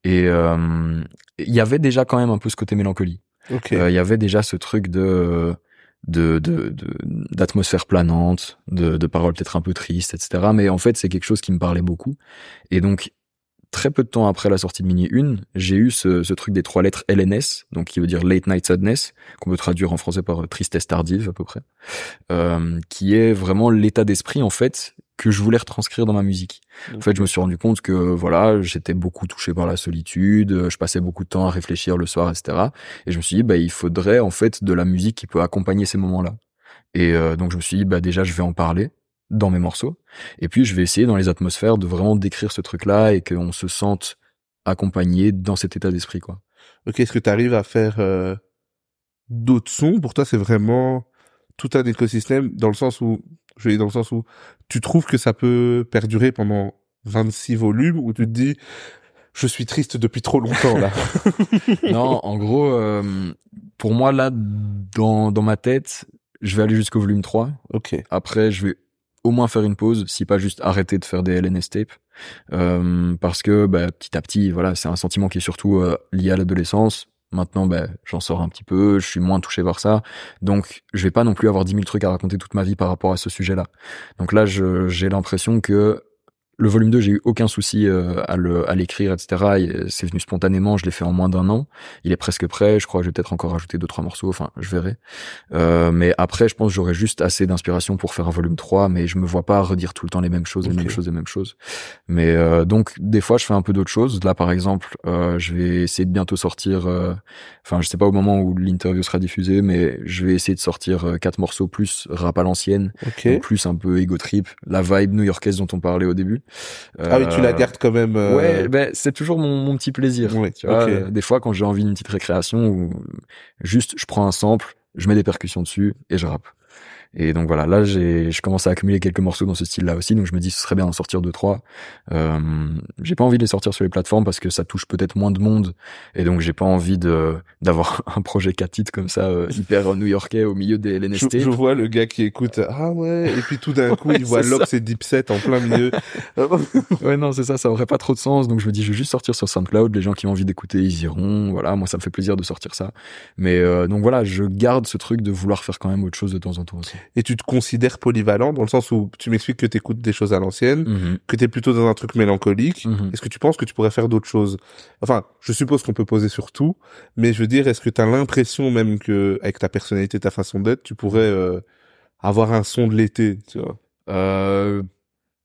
Et euh, il y avait déjà quand même un peu ce côté mélancolie. Euh, Il y avait déjà ce truc de de de de- d'atmosphère planante, de, de paroles peut-être un peu tristes, etc. Mais en fait, c'est quelque chose qui me parlait beaucoup. Et donc, très peu de temps après la sortie de Mini 1, j'ai eu ce, ce truc des trois lettres LNS, donc qui veut dire Late Night Sadness, qu'on peut traduire en français par euh, tristesse tardive à peu près, euh, qui est vraiment l'état d'esprit en fait que je voulais retranscrire dans ma musique. En fait, je me suis rendu compte que voilà, j'étais beaucoup touché par la solitude, euh, je passais beaucoup de temps à réfléchir le soir, etc. Et je me suis dit, bah, il faudrait en fait de la musique qui peut accompagner ces moments-là. Et euh, donc je me suis dit, bah déjà, je vais en parler dans mes morceaux, et puis je vais essayer dans les atmosphères de vraiment décrire ce truc-là et qu'on se sente accompagné dans cet état d'esprit, quoi. Ok. Est-ce que tu arrives à faire euh, d'autres sons? Pour toi, c'est vraiment tout un écosystème dans le sens où, je vais dire dans le sens où tu trouves que ça peut perdurer pendant 26 volumes où tu te dis, je suis triste depuis trop longtemps là? non, en gros, euh, pour moi là, dans dans ma tête, je vais aller jusqu'au volume 3. ok. Après, je vais au moins faire une pause, si pas juste arrêter de faire des LNS tapes, Euh, parce que bah, petit à petit, voilà, c'est un sentiment qui est surtout euh, lié à l'adolescence. Maintenant, bah, j'en sors un petit peu, je suis moins touché par ça, donc je vais pas non plus avoir 10 000 trucs à raconter toute ma vie par rapport à ce sujet-là. Donc là, j'ai l'impression que le volume 2, j'ai eu aucun souci euh, à le à l'écrire, etc. C'est venu spontanément, je l'ai fait en moins d'un an. Il est presque prêt. Je crois que je vais peut-être encore ajouter deux trois morceaux. Enfin, je verrai. Euh, mais après, je pense que j'aurai juste assez d'inspiration pour faire un volume 3, mais je me vois pas redire tout le temps les mêmes choses, les mêmes choses, les mêmes choses. Mais euh, donc des fois, je fais un peu d'autres choses. Là, par exemple, euh, je vais essayer de bientôt sortir. euh, Enfin, je sais pas au moment où l'interview sera diffusée, mais je vais essayer de sortir euh, quatre morceaux plus rap à l'ancienne, Ok. donc plus un peu ego trip, la vibe new-yorkaise dont on parlait au début. Ah oui, tu la Euh, gardes quand même. euh, Ouais, ben c'est toujours mon, mon petit plaisir. Oui, Tu vois, ok. euh, des fois quand j'ai envie d'une petite récréation ou juste je prends un sample, je mets des percussions dessus et je rappe. Et donc voilà, là j'ai je commence à accumuler quelques morceaux dans ce style-là aussi, donc je me dis ce serait bien d'en sortir deux trois. Euh, j'ai pas envie de les sortir sur les plateformes parce que ça touche peut-être moins de monde et donc j'ai pas envie de d'avoir un projet 4 titres comme ça euh, hyper new-yorkais au milieu des LNST. je vois le gars qui écoute ah ouais et puis tout d'un coup Ouais, il voit Lox et Dipset en plein milieu. Ouais, non, c'est ça, ça aurait pas trop de sens. Donc je me dis, je vais juste sortir sur SoundCloud. Les gens qui ont envie d'écouter, ils iront. Voilà, moi, ça me fait plaisir de sortir ça. Mais euh, donc voilà, je garde ce truc de vouloir faire quand même autre chose de temps en temps aussi. Et tu te considères polyvalent dans le sens où tu m'expliques que tu écoutes des choses à l'ancienne, Mhm, que tu es plutôt dans un truc mélancolique. mhm. Est-ce que tu penses que tu pourrais faire d'autres choses? Enfin, je suppose qu'on peut poser sur tout, mais je veux dire, est-ce que tu as l'impression même que avec ta personnalité, ta façon d'être, tu pourrais euh, avoir un son de l'été, tu vois? Euh,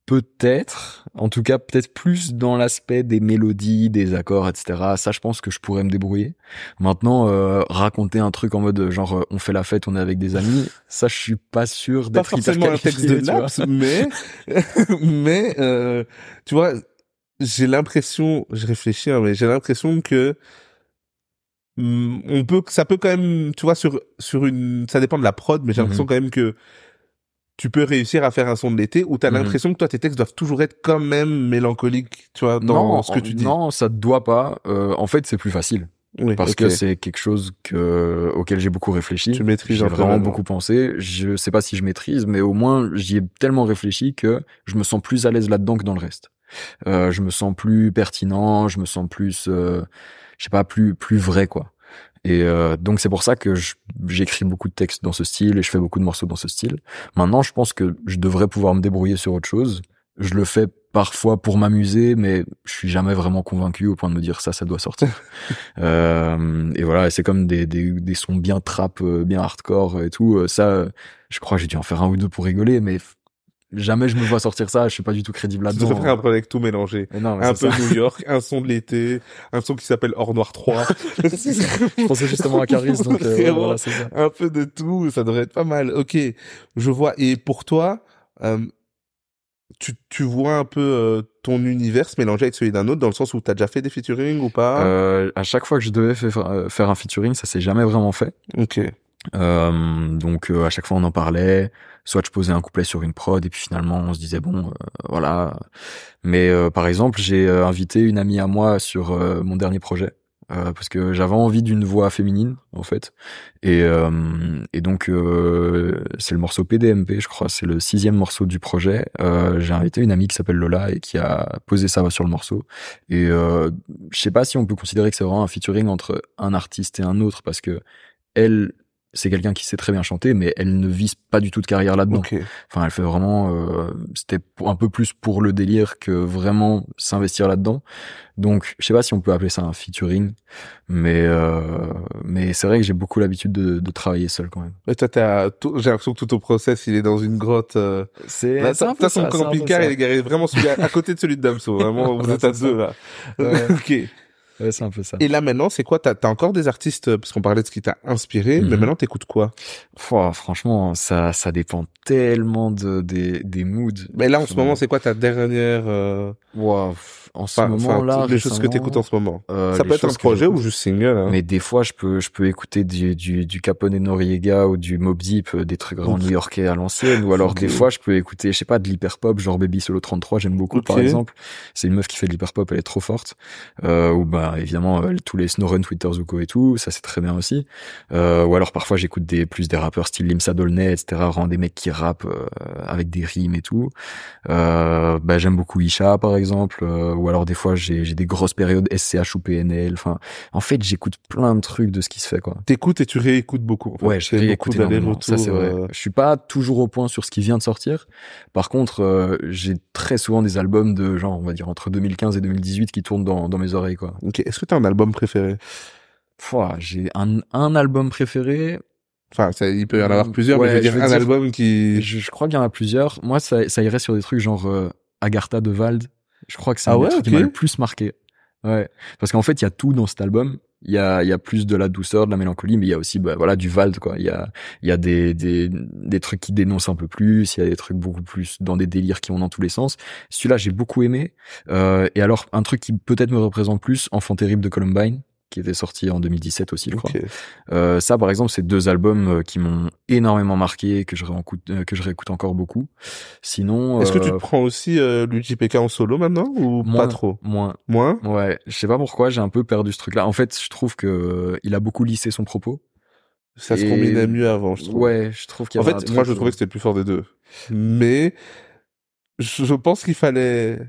peut-être, en tout cas peut-être plus dans l'aspect des mélodies, des accords, etc. Ça, je pense que je pourrais me débrouiller. Maintenant, euh, raconter un truc en mode genre euh, on fait la fête, on est avec des amis, ça, je suis pas sûr Pas d'être hyper forcément un texte de. Naps, mais mais euh, tu vois, j'ai l'impression, je réfléchis, hein, mais j'ai l'impression que hum, on peut, ça peut quand même, tu vois, sur sur une, ça dépend de la prod, mais j'ai l'impression Mhm. quand même que tu peux réussir à faire un son de l'été où t'as Mhm. l'impression que toi tes textes doivent toujours être quand même mélancoliques, tu vois, dans non, ce que tu dis. Non, ça doit pas. Euh, en fait, c'est plus facile. Oui, parce que c'est quelque chose que auquel j'ai beaucoup réfléchi. Tu maîtrises J'ai vraiment beaucoup pensé. Je sais pas si je maîtrise, mais au moins j'y ai tellement réfléchi que je me sens plus à l'aise là-dedans que dans le reste. Euh, je me sens plus pertinent, je me sens plus, euh, je sais pas, plus plus vrai quoi. Et euh, donc c'est pour ça que j'écris beaucoup de textes dans ce style et je fais beaucoup de morceaux dans ce style. Maintenant, je pense que je devrais pouvoir me débrouiller sur autre chose. Je le fais parfois pour m'amuser, mais je suis jamais vraiment convaincu au point de me dire ça, ça doit sortir. Euh, et voilà, et c'est comme des, des, des sons bien trap, euh, bien hardcore et tout. Euh, Ça, je crois que j'ai dû en faire un ou deux pour rigoler, mais jamais je me vois sortir ça. Je suis pas du tout crédible Tu là-dedans. faire un projet avec tout mélangé. Mais non, mais Un peu ça. New York, un son de l'été, un son qui s'appelle Hors Noir 3. Je pensais justement à Caris, donc euh, ouais, voilà, ça. un peu de tout, ça devrait être pas mal. Ok, je vois. Et pour toi, euh, tu, tu vois un peu euh, ton univers se mélanger avec celui d'un autre dans le sens où t'as déjà fait des featuring ou pas? Euh, à chaque fois que je devais faire, euh, faire un featuring, ça s'est jamais vraiment fait. Ok. Euh, donc euh, à chaque fois on en parlait, soit je posais un couplet sur une prod et puis finalement on se disait bon euh, voilà. Mais par exemple j'ai invité une amie à moi sur mon dernier projet euh, parce que j'avais envie d'une voix féminine en fait et euh, et donc euh, c'est le morceau PDMP je crois c'est le sixième morceau du projet. J'ai invité une amie qui s'appelle Lola et qui a posé sa voix sur le morceau et je sais pas si on peut considérer que c'est vraiment un featuring entre un artiste et un autre parce que elle c'est quelqu'un qui sait très bien chanter, mais elle ne vise pas du tout de carrière là-dedans. Ok. Enfin, elle fait vraiment, euh, c'était un peu plus pour le délire que vraiment s'investir là-dedans. Donc, je sais pas si on peut appeler ça un featuring, mais euh, mais c'est vrai que j'ai beaucoup l'habitude de, de travailler seul quand même. Mais toi, t'as j'ai l'impression que tout ton process, il est dans une grotte. Euh... C'est Là, t'as t'as son camping-car, il est garé vraiment celui à, à côté de celui de Damso. Vraiment, vous êtes à deux là. Ouais. ok. Ouais, c'est un peu ça. Et là maintenant, c'est quoi? T'as as encore des artistes euh, parce qu'on parlait de ce qui t'a inspiré, mais Mhm. maintenant t'écoutes quoi? Franchement, ça ça dépend tellement de des des moods. Mais là, en ce moment, c'est quoi ta dernière euh... en ce enfin, moment là, les choses que t'écoutes en ce moment euh, Ça peut être un projet ou juste single. Hein. Mais des fois, je peux, je peux écouter du, du, du Capone et Noriega ou du Mob Deep, euh, des trucs vraiment Ouf. new-yorkais à l'ancienne. Ou alors, des fois, je peux écouter, je sais pas, de l'hyperpop, genre Baby Solo 33, j'aime beaucoup, par exemple. C'est une meuf qui fait de l'hyperpop, elle est trop forte. Euh, ou bah, évidemment, euh, tous les Snowrun, Twitter, Zuko et tout, ça c'est très bien aussi. Euh, ou alors, parfois, j'écoute des, plus des rappeurs style Limsa Dolnay, etc., vraiment des mecs qui rappent, euh, avec des rimes et tout. Euh, bah, j'aime beaucoup Isha, par exemple. Ou ou alors des fois j'ai j'ai des grosses périodes SCH ou PNL. Enfin, en fait, j'écoute plein de trucs de ce qui se fait quoi. T'écoutes et tu réécoutes beaucoup. en fait. Ouais, je réécoute énormément. Ça c'est vrai. euh, Je suis pas toujours au point sur ce qui vient de sortir. Par contre, euh, j'ai très souvent des albums de genre, on va dire entre 2015 et 2018 qui tournent dans dans mes oreilles quoi. Ok. Est-ce que t'as un album préféré? J'ai un un album préféré. Enfin, ça, il peut y en avoir Mm, plusieurs, mais ouais, je veux dire je veux un dire- album qui. Je, je crois qu'il y en a plusieurs. Moi, ça, ça irait sur des trucs genre euh, Agartha de Vald. Je crois que c'est Ah trucs qui m'a le plus marqué. Ouais. Parce qu'en fait, il y a tout dans cet album. Il y a, il y a plus de la douceur, de la mélancolie, mais il y a aussi, bah, voilà, du Vald, quoi. Il y a, il y a des, des, des trucs qui dénoncent un peu plus. Il y a des trucs beaucoup plus dans des délires qui vont dans tous les sens. Celui-là, j'ai beaucoup aimé. Euh, et alors, un truc qui peut-être me représente plus, Enfant terrible de Columbine, qui était sorti en 2017 aussi, je crois. Euh, ça, par exemple, c'est deux albums euh, qui m'ont énormément marqué, que je réécoute, euh, que je réécoute encore beaucoup. Sinon, Est-ce que tu te prends aussi euh, Luigi PK en solo maintenant ou moins, pas trop? Moins. Moins? Ouais, je sais pas pourquoi, j'ai un peu perdu ce truc-là. En fait, je trouve que il a beaucoup lissé son propos. Ça se Et- combinait mieux avant, je trouve. Ouais, je trouve qu'il y En avait fait, un moi, je trouvais que c'était le plus fort des deux. Mais je pense qu'il fallait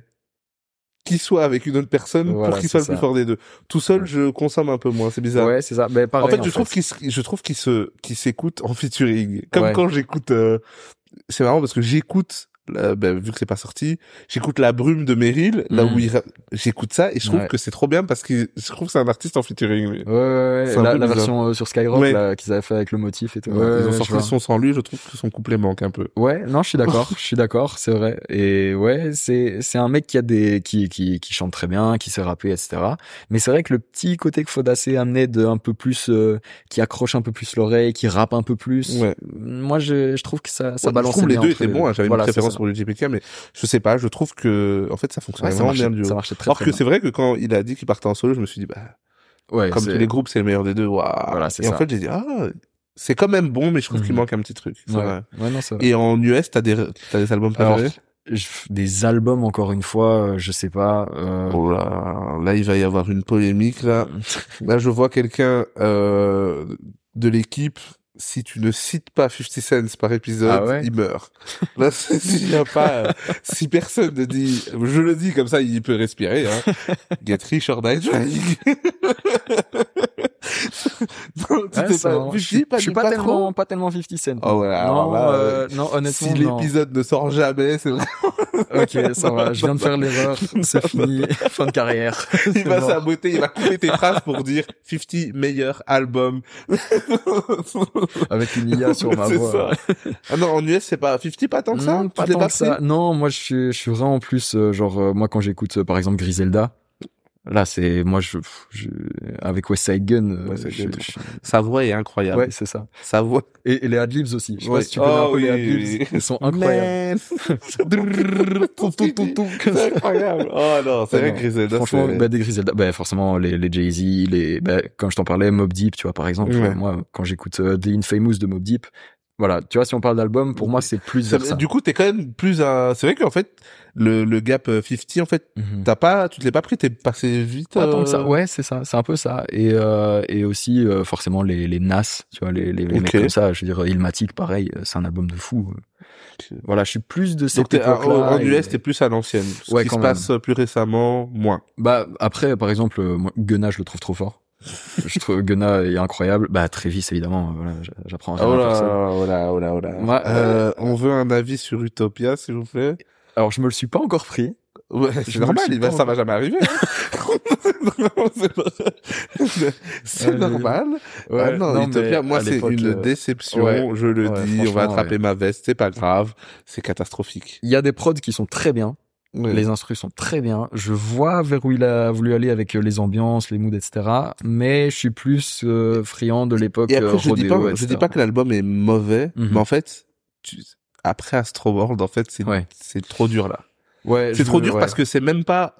qu'il soit avec une autre personne Voilà, pour qu'il soit le plus fort des deux. Tout seul, je consomme un peu moins. C'est bizarre. Ouais, c'est ça. Ben, pareil, en fait, je trouve qu'il se- je trouve qu'il se qu'il s'écoute en featuring. Comme Ouais. quand j'écoute. euh, C'est marrant parce que j'écoute. Euh, ben, vu que c'est pas sorti, j'écoute La Brume de Meryl, là où il ra- j'écoute ça et je trouve Ouais. que c'est trop bien parce que je trouve que c'est un artiste en featuring. lui. Ouais, ouais, ouais. La, version euh, sur Skyrock Ouais. là, qu'ils avaient fait avec le motif et tout. Ils Ouais, ont ouais, sorti son sans lui, je trouve que son couplet manque un peu. Ouais, non, je suis d'accord, je suis d'accord, c'est vrai. Et ouais, c'est c'est un mec qui a des qui qui qui chante très bien, qui sait rapper, etc. Mais c'est vrai que le petit côté que Fodacé amenait de un peu plus, euh, qui accroche un peu plus l'oreille, qui rappe un peu plus. Ouais. Moi, je je trouve que ça ça Ouais, balance trouve les bien deux étaient bons. hein. J'avais Voilà, une préférence pour le JPK, mais je sais pas. Je trouve que en fait ça fonctionnait Ouais, ça vraiment marchait, bien ça marchait très Alors très que c'est vrai que quand il a dit qu'il partait en solo, je me suis dit bah Ouais, comme tous les groupes, c'est le meilleur des deux. Waouh. Voilà, c'est Et en fait, j'ai dit ah c'est quand même bon, mais je trouve qu'il Mhm. manque un petit truc. c'est Ouais, vrai. ouais, non, c'est vrai. Et en US, t'as des t'as des albums préférés? des albums encore une fois, euh, je sais pas. euh, Oh là, là il va y avoir une polémique là. Là, je vois quelqu'un euh, de l'équipe. Si tu ne cites pas 50 cents par épisode, Ah ouais il meurt. Là, s'il a pas, euh, si personne ne dit, je le dis comme ça, il peut respirer. Hein. Get rich or die trying. non, tu Ouais, t'es c'est pas, marrant. 50, je suis, pas, tellement, pas tellement 50 Cent. Oh ouais, alors non, là, euh, non, honnêtement, si l'épisode ne sort jamais, c'est vrai. Ok, ça va. Je viens de faire l'erreur. C'est fini. Fin de carrière. Il va mort. saboter, il va couper tes phrases pour dire 50 meilleurs albums. Avec une IA sur ma voix. ça. Ah non, en US, c'est pas 50 pas tant que ça? Non, pas tant que ça. Non, moi, je suis, je suis vraiment plus, euh, genre, euh, moi, quand j'écoute, euh, par exemple, Griselda, là, c'est, moi, je, je avec West Side Gun, euh, West Side je- Gun, je- Sa voix est incroyable. ouais, c'est ça. Sa voix. Et, et les adlibs aussi. Je sais Ouais. pas si tu connais Oh un peu les oui, adlibs. oui, oui. Ils sont incroyables. C'est incroyable. Oh non, c'est vrai non. que Griselda, Franchement, bah, des Griselda, bah, forcément, les, les Jay-Z, les, bah, quand je t'en parlais, Mob Deep, tu vois, par exemple, Ouais. moi, quand j'écoute euh, The Infamous de Mob Deep, voilà, tu vois, si on parle d'album, pour moi, c'est plus Ça- du coup, t'es quand même plus un, c'est vrai qu'en fait, le, le gap euh, 50, en fait, Mhm. t'as pas, tu te l'as pas pris, t'es passé vite. Ça. euh, Ouais, c'est ça. C'est un peu ça. Et, euh, et aussi, euh, forcément, les, les Nas, tu vois, les, les, les mecs comme ça. Je veux dire, Ilmatic, pareil, euh, c'est un album de fou. Voilà, je suis plus de Donc cette époque-là. en et- US, t'es plus à l'ancienne. Ce Ouais, qui se même. passe plus récemment, moins. Bah, après, par exemple, euh, moi, Gunna, je le trouve trop fort. je trouve Gunna est incroyable. Bah, Travis, évidemment, euh, voilà, j'apprends rien Oh à là, oh là, oh là, oh là. Moi, Euh, on veut un avis sur Utopia, s'il vous plaît. Alors, je me le suis pas encore pris. Ouais, Je c'est normal, il va, pas ça va jamais arriver. hein. C'est c'est Ouais, normal. ah non, Utopia, moi, c'est une euh, déception, ouais. je le Ouais, dis, on va attraper ma veste, c'est pas grave, c'est catastrophique. Il y a des prods qui sont très bien. Les instrus sont très bien. Je vois vers où il a voulu aller avec euh, les ambiances, les moods, etc. Mais je suis plus euh, friand de l'époque Et après, euh, je dis etc.. dis pas que l'album est mauvais, Mhm. mais en fait, tu- après Astro World, en fait, c'est, Ouais. c'est trop dur, là. Ouais, C'est trop dur ouais. parce que c'est même pas.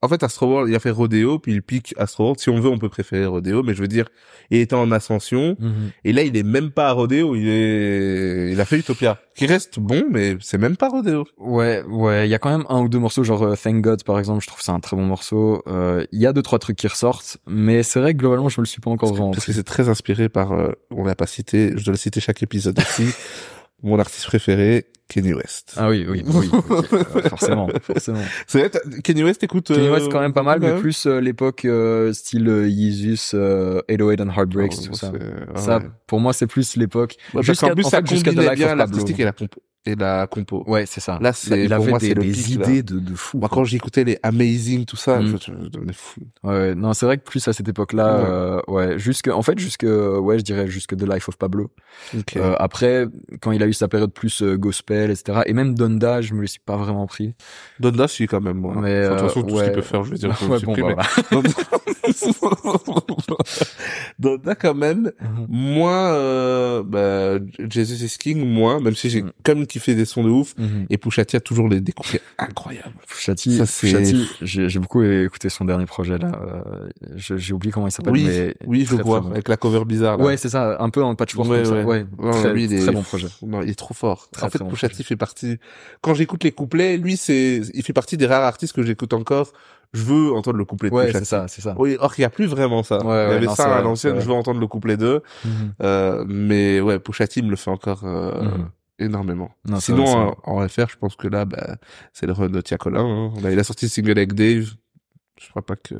En fait, Astro World, il a fait Rodeo, puis il pique Astro World. Si on veut, on peut préférer Rodeo, mais je veux dire, il était en ascension, Mhm. et là, il est même pas à Rodeo, il est, il a fait Utopia, qui reste bon, mais c'est même pas Rodeo. Ouais, ouais, il y a quand même un ou deux morceaux, genre euh, Thank God par exemple, je trouve que c'est un très bon morceau. Euh, Il y a deux trois trucs qui ressortent, mais c'est vrai que globalement je me le suis pas encore vraiment. Parce que c'est très inspiré par, euh, on l'a pas cité, je dois le citer chaque épisode aussi, mon artiste préféré, Kenny West. Ah oui, oui, oui, euh, forcément, forcément. C'est vrai, Kenny West, écoute. Kanye West quand même pas mal, mais plus euh, l'époque euh, style euh, Yeezus, euh, 808 and Heartbreaks, Oh, tout ça. ah Ça, ouais. pour moi, c'est plus l'époque. Ouais, jusqu'à- qu'en plus, en ça fait, combinait bien l'artistique et la compo. Et la compo. Ouais, c'est ça. Là, c'est, il pour avait moi, des, c'est le des pic, là. idées de, de fou. Moi, quand j'écoutais les Amazing, tout ça, Mm. je, devenais fou. Ouais, non, c'est vrai que plus à cette époque-là, Ouais. euh, ouais, jusque, en fait, jusque, ouais, je dirais jusque The Life of Pablo. Ok. Euh, après, quand il a eu sa période plus euh, gospel, etc., et même Donda, je me le suis pas vraiment pris. Donda, si, quand même, moi. Mais, Enfin, de toute euh, façon, tout ce qu'il peut faire, je veux dire, ouais, bon, bah, Donda, quand même. Mhm. moins, euh, bah, Jesus is King, moins, même si j'ai Mm. quand même kiffé des sons de ouf. Mhm. Et Pusha T a toujours les incroyables. Ça, c'est- Pusha T, j'ai beaucoup écouté son dernier projet là. euh, j'ai oublié comment il s'appelle, Oui, mais oui, je très, vois, très bon. avec la cover bizarre, là. Ouais, c'est ça, un peu en patchwork Ouais, ouais. Ouais, Non, très, lui, il est- très bon projet. Non, il est trop fort. Très, en fait, très bon. T fait partie. Quand j'écoute les couplets, lui, c'est, il fait partie des rares artistes que j'écoute encore. Je veux entendre le couplet de Ouais, c'est ça, c'est ça. Oui, or qu'il y a plus vraiment ça. Ouais, il y ouais, avait non, ça à l'ancienne, je veux entendre le couplet d'eux. Mhm. Euh, mais ouais, Pusha T me le fait encore euh, Mhm. Énormément. Non, Sinon, c'est en, en FR, je pense que là, bah, c'est le run de Tia Colin. Hein. Là, il a sorti le single avec Dave. Je crois pas que...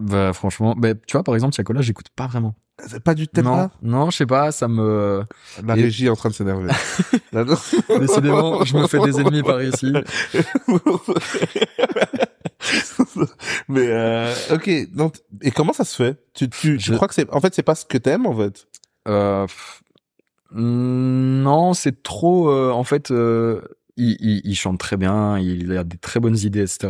Bah, franchement, bah, tu vois, par exemple, Tiakola, j'écoute pas vraiment. C'est pas du thème Non, non, je sais pas, ça me, La Et- régie est en train de s'énerver. Décidément, je me fais des ennemis par ici. mais euh, ok, donc et comment ça se fait? Tu tu, tu Je- crois que c'est en fait c'est pas ce que t'aimes en fait? Euh, pff, non, c'est trop. euh, en fait, euh, il, il, il chante très bien, il a des très bonnes idées, etc.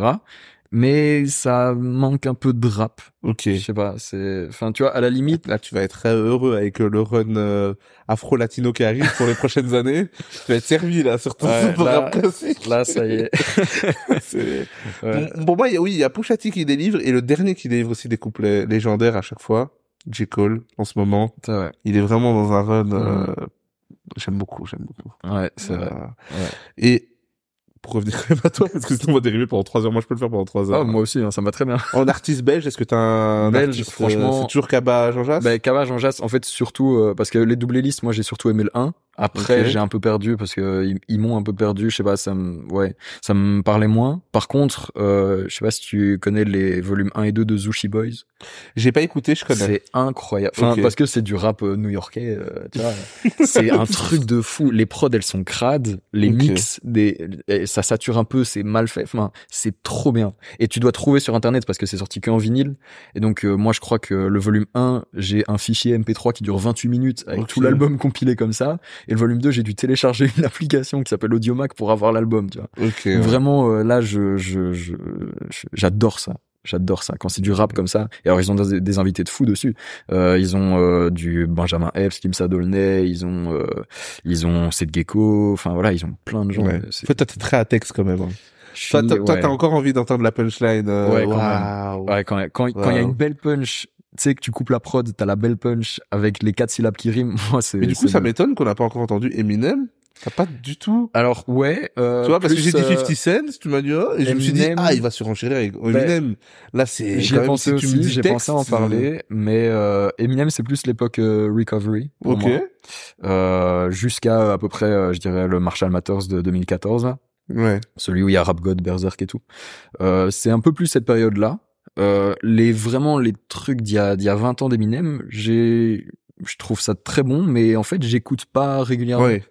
Mais ça manque un peu de rap. Ok. Je sais pas. C'est, enfin, tu vois, à la limite. Là, tu vas être très heureux avec le run euh, afro-latino qui arrive pour les prochaines années. Tu vas être servi là, surtout Ouais, pour là- rap classique. Là, ça y est. Ouais. Bon, oui, il y a Pusha T qui délivre et le dernier qui délivre aussi des couplets légendaires à chaque fois. J. Cole, en ce moment. C'est vrai. Il est vraiment dans un run. euh, Mm. J'aime beaucoup, j'aime beaucoup. Ouais, c'est vrai. Euh, Et pour revenir quand même à toi, parce que sinon on va dériver pendant trois heures. Moi, je peux le faire pendant trois heures. Ah, moi aussi, hein, ça me va très bien. En artiste belge, est-ce que t'as un Belge, artiste, franchement- euh, c'est toujours Kaba Jean Jass Bah, Cava, Jean Jass, en fait, surtout, euh, parce que les doublés listes, moi, j'ai surtout aimé le 1. Après, j'ai un peu perdu parce que ils, ils m'ont un peu perdu. Je sais pas, ça me, ouais, ça me parlait moins. Par contre, euh, je sais pas si tu connais les volumes 1 et 2 de Zushi Boys. J'ai pas écouté, je connais. C'est incroyable. Enfin, parce que c'est du rap euh, new-yorkais, euh, tu vois. c'est un truc de fou. Les prods, elles sont crades. Les Ok. mix, des, et ça sature un peu, c'est mal fait. Enfin, c'est trop bien. Et tu dois trouver sur internet parce que c'est sorti que en vinyle. Et donc, euh, moi, je crois que le volume 1, j'ai un fichier MP3 qui dure 28 minutes avec tout l'album compilé comme ça. Et le volume 2, j'ai dû télécharger une application qui s'appelle Audiomack pour avoir l'album, tu vois. Ok. ouais. Vraiment, euh, là, je, je, je, j'adore ça. J'adore ça. Quand c'est du rap comme ça. Et alors, ils ont des, des invités de fou dessus. Euh, ils ont euh, du Benjamin Epps, Kimsa Dolnay, ils ont, euh, ils ont Seth Gecko. Enfin, voilà, ils ont plein de gens. Ouais. Toi, t'es très à texte quand même. hein. je Toi, suis- t'as toi, ouais. t'as encore envie d'entendre la punchline. euh, Ouais, quand waouh. Ouais, quand quand quand il y a une belle punch, tu sais que tu coupes la prod, t'as la belle punch avec les quatre syllabes qui riment. Moi, c'est. Mais du coup, ça m'étonne qu'on n'a pas encore entendu Eminem. T'as pas du tout. Alors ouais. Euh, tu vois, parce que j'ai dit euh, 50 Cent, tu m'as dit, oh, et je me suis dit, ah, il va surenchérir avec Eminem. Là, c'est. J'y quand ai même, pensé si aussi, j'ai pensé en parler, mais euh, Eminem c'est plus l'époque euh, recovery pour Ok. moi, euh, jusqu'à à peu près, euh, je dirais le Marshall Matters de 2014, là, Ouais. celui où il y a Rap God, Berserk et tout. Euh, c'est un peu plus cette période-là. Euh, les vraiment les trucs d'il y a d'il y a 20 ans d'Eminem, j'ai je trouve ça très bon, mais en fait j'écoute pas régulièrement. Ouais.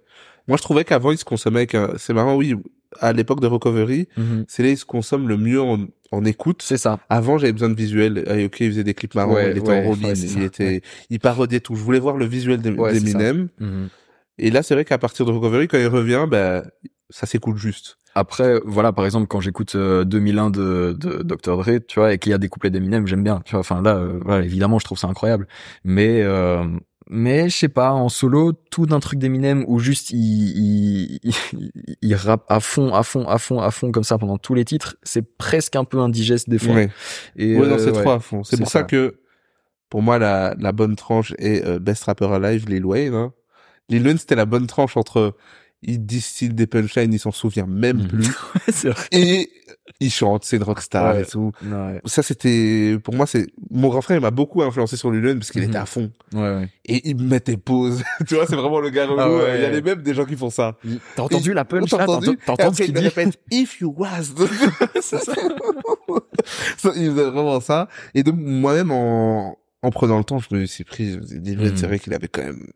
Moi, je trouvais qu'avant, il se consommait avec un... C'est marrant, oui. À l'époque de Recovery, Mhm. c'est là, il se consomme le mieux en, en écoute. C'est ça. Avant, j'avais besoin de visuel. Ah, ok, il faisait des clips marrants, Ouais, il était ouais, en robin, ouais, il était, il parodiait tout. Je voulais voir le visuel d'Eminem. Mhm. Et là, c'est vrai qu'à partir de Recovery, quand il revient, ben, ça s'écoute juste. Après, voilà, par exemple, quand j'écoute euh, 2001 de, de Dr. Dre, tu vois, et qu'il y a des couplets d'Eminem, j'aime bien. Tu vois, enfin là, euh, voilà, évidemment, je trouve ça incroyable. Mais, euh, mais je sais pas, en solo, tout d'un truc d'Eminem où juste il, il, il, il rappe à fond, à fond, à fond, à fond comme ça pendant tous les titres, c'est presque un peu indigeste des fois. Ouais. Et ouais, non, euh, c'est ouais. trop à fond. C'est c'est pour ça. ça. que, pour moi, la, la bonne tranche est euh, Best Rapper Alive, Lil Wayne. Hein. Lil Wayne, c'était la bonne tranche entre il distille des punchlines, il s'en souvient même Mhm. plus. vrai. Et il chante, c'est une rockstar Ouais. et tout. Ouais, Ça, c'était, pour moi, c'est, mon grand frère, il m'a beaucoup influencé sur Lulun parce qu'il Mhm. était à fond. ouais, ouais. Et il me mettait pause. tu vois, c'est vraiment le gars relou. Ah ouais. Il y a les mêmes des gens qui font ça. T'as entendu la punch T'as entendu après, ce qu'il dit répète, if you was. c'est ça. Ça, il faisait vraiment ça. Et donc, moi-même, en, en prenant le temps, je me suis pris, je me suis dit, Mhm. c'est vrai qu'il avait quand même,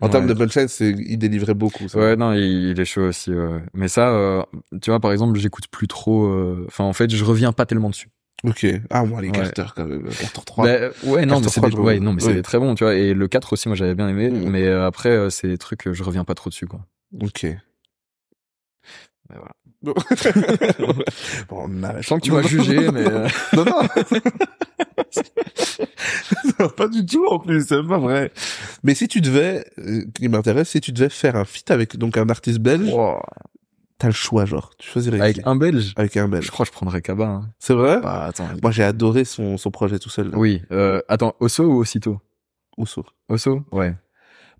en Ouais. termes de punchline, c'est, il délivrait beaucoup. ça. Ouais, non, il, il est chaud aussi. Ouais. Mais ça, euh, tu vois, par exemple, j'écoute plus trop. euh, Enfin, en fait, je reviens pas tellement dessus. Ok. Ah, moi, les Ouais. Carter, quand même. Carter 3. Bah, ouais, non, Carter mais c'est 3, des- je- ouais, non, mais oui. c'est très bon, tu vois. Et le 4 aussi, moi, j'avais bien aimé. Mhm. Mais euh, après, euh, c'est des trucs, euh, je reviens pas trop dessus, quoi. Ok. Mais voilà. bon, on a... Je sens que tu m'as jugé, mais euh, Non, non. Pas du tout, en plus, c'est pas vrai. Mais si tu devais, euh, qui m'intéresse, si tu devais faire un feat avec donc un artiste belge, wow. t'as le choix, genre. Tu choisirais avec qui? un Belge, Avec un belge. je crois que je prendrais Kaba. Hein. C'est vrai? Bah, attends. Moi, j'ai adoré son, son projet tout seul. là. Oui. Euh, attends, Osso ou aussitôt Ousso. Osso? Ouais.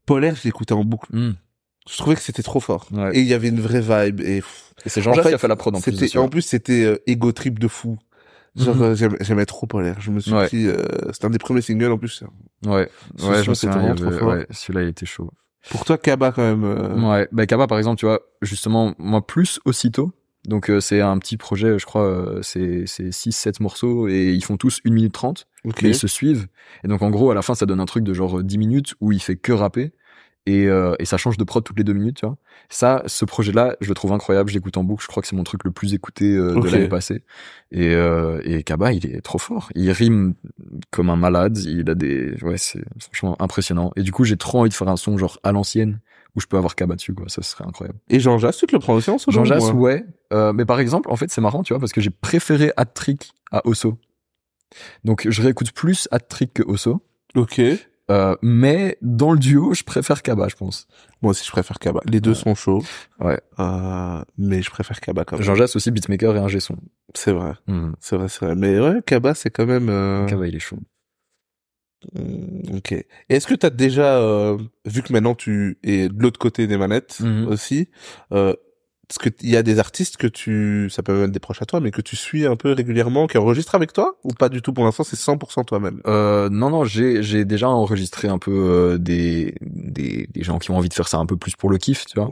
Polaire, je l'écoutais en boucle. Hmm. Je trouvais que c'était trop fort. Ouais. Et il y avait une vraie vibe. Et Et c'est Jean-Jacques En fait, qui a fait la prod en plus. dessus. en plus, c'était euh, ego trip de fou. Genre, Mhm. euh, j'aimais, trop Polaire. Je me suis Ouais. dit, euh, c'était un des premiers singles en plus. Ouais. Ce Ouais, je me souviens. trop fort. Ouais, celui-là, il était chaud. Pour toi, Kaba, quand même. euh, Ouais, bah Kaba par exemple, tu vois, justement, moi plus aussitôt. Donc euh, c'est un petit projet, je crois, euh, c'est c'est 6 7 morceaux et ils font tous 1 minute 30 Ok. mais ils se suivent. Et donc en gros, à la fin, ça donne un truc de genre 10 minutes où il fait que rapper et euh, et ça change de prod toutes les deux minutes, tu vois. Ça, ce projet-là, je le trouve incroyable, je l'écoute en boucle, je crois que c'est mon truc le plus écouté euh, de l'année passée. Et euh, et Kaba, il est trop fort. Il rime comme un malade, il a des ouais, c'est franchement impressionnant. Et du coup, j'ai trop envie de faire un son genre à l'ancienne où je peux avoir Kaba dessus quoi, ça serait incroyable. Et Jean Jass, tu te le prends aussi en solo Jean Jass, moi ouais. Euh, mais par exemple, en fait, c'est marrant, tu vois, parce que j'ai préféré Hat Trick à Osso. Donc, je réécoute plus Hat Trick que Osso. Ok. Euh, mais dans le duo, je préfère Kaba, je pense. Moi aussi, je préfère Kaba. Les deux Ouais. sont chauds. Ouais. Euh, mais je préfère Kaba quand même. Jean aussi, beatmaker et un son. C'est vrai. Hmm. C'est vrai, c'est vrai. Mais ouais, Kaba, c'est quand même, euh... Kaba, il est chaud. mm, Ok. Est-ce que t'as déjà, euh, vu que maintenant tu es de l'autre côté des manettes Mhm. aussi, euh, est-ce que il y a des artistes que tu, ça peut même être des proches à toi, mais que tu suis un peu régulièrement, qui enregistrent avec toi ou pas du tout pour l'instant, c'est 100% toi-même? Euh, non, non, j'ai j'ai déjà enregistré un peu euh, des, des des gens qui ont envie de faire ça un peu plus pour le kiff, tu vois.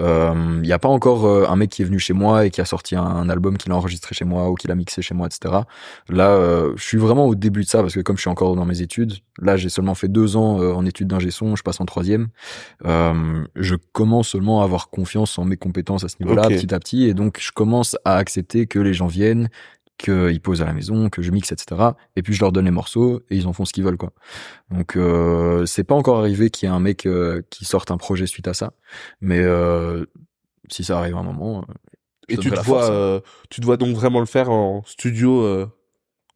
Il n'y a pas encore euh, un mec qui est venu chez moi et qui a sorti un, un album qu'il a enregistré chez moi ou qu'il a mixé chez moi, etc. Là, euh, je suis vraiment au début de ça parce que comme je suis encore dans mes études, là j'ai seulement fait deux ans euh, en études d'ingé son, je passe en troisième. Euh, je commence seulement à avoir confiance en mes compétences à ce niveau-là, petit à petit, et donc je commence à accepter que les gens viennent qu'ils posent à la maison, que je mixe, etc. Et puis je leur donne les morceaux et ils en font ce qu'ils veulent, quoi. Donc euh, c'est pas encore arrivé qu'il y ait un mec euh, qui sorte un projet suite à ça, mais euh, si ça arrive un moment, euh, Et tu te vois, euh, tu te vois donc vraiment le faire en studio. euh,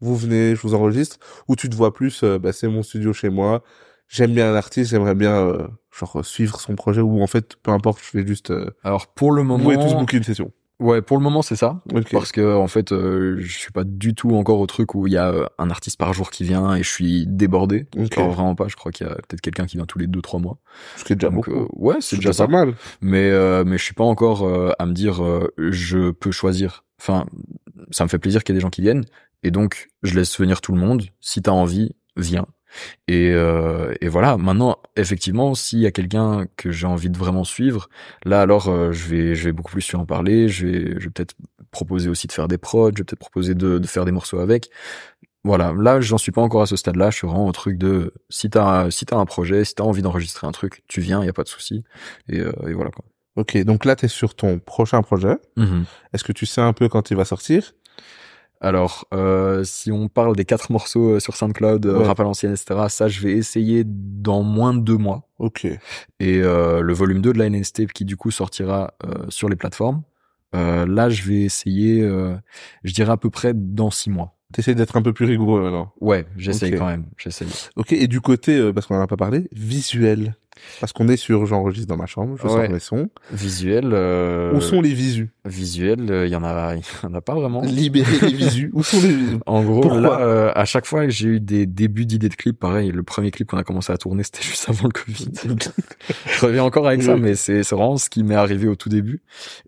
vous venez, je vous enregistre, ou tu te vois plus, bah, c'est mon studio chez moi. J'aime bien un artiste, j'aimerais bien euh, genre suivre son projet ou en fait peu importe, je vais juste euh, Alors pour le moment, vous pouvez tous booker une session. ouais, pour le moment c'est ça, Ok. parce que en fait, euh, je suis pas du tout encore au truc où il y a euh, un artiste par jour qui vient et je suis débordé. Ok. Genre vraiment pas. Je crois qu'il y a peut-être quelqu'un qui vient tous les deux trois mois. Ce qui est déjà Donc, beaucoup. euh, ouais, c'est déjà ça. pas mal. Mais euh, mais je suis pas encore euh, à me dire euh, je peux choisir. Enfin, ça me fait plaisir qu'il y ait des gens qui viennent et donc je laisse venir tout le monde. Si t'as envie, viens. Et, euh, et voilà. Maintenant, effectivement, s'il y a quelqu'un que j'ai envie de vraiment suivre, là alors euh, je vais je vais beaucoup plus lui en parler. Je vais je vais peut-être proposer aussi de faire des prods. Je vais peut-être proposer de, de faire des morceaux avec. Voilà, là j'en suis pas encore à ce stade-là. Je suis vraiment au truc de si t'as si t'as un projet, si t'as envie d'enregistrer un truc, tu viens, y a pas de souci. Et, euh, et voilà quoi. Ok, donc là t'es sur ton prochain projet. Est-ce que tu sais un peu quand il va sortir? Alors, euh, si on parle des quatre morceaux euh, sur SoundCloud, euh, Ouais. rap à l'ancienne, etc., ça, je vais essayer dans moins de deux mois. Ok. Et euh, le volume 2 de la NST qui, du coup, sortira euh, sur les plateformes, euh, là, je vais essayer, euh, je dirais à peu près dans six mois. T'essaies d'être un peu plus rigoureux maintenant. Ouais, j'essaye Ok. quand même, j'essaye. Ok, et du côté, euh, parce qu'on en a pas parlé, visuel. Parce qu'on est sur j'enregistre dans ma chambre, je Ouais. sors mes sons. Visuel. euh, Où sont les visus? Visuel, euh, il y en a, il y en a pas vraiment. Libérer les visus. Où sont les visus? En gros, Pourquoi? là, euh, à chaque fois que j'ai eu des débuts d'idées de clips, pareil, le premier clip qu'on a commencé à tourner, c'était juste avant le Covid. je reviens encore avec ça, mais c'est vraiment ce qui m'est arrivé au tout début.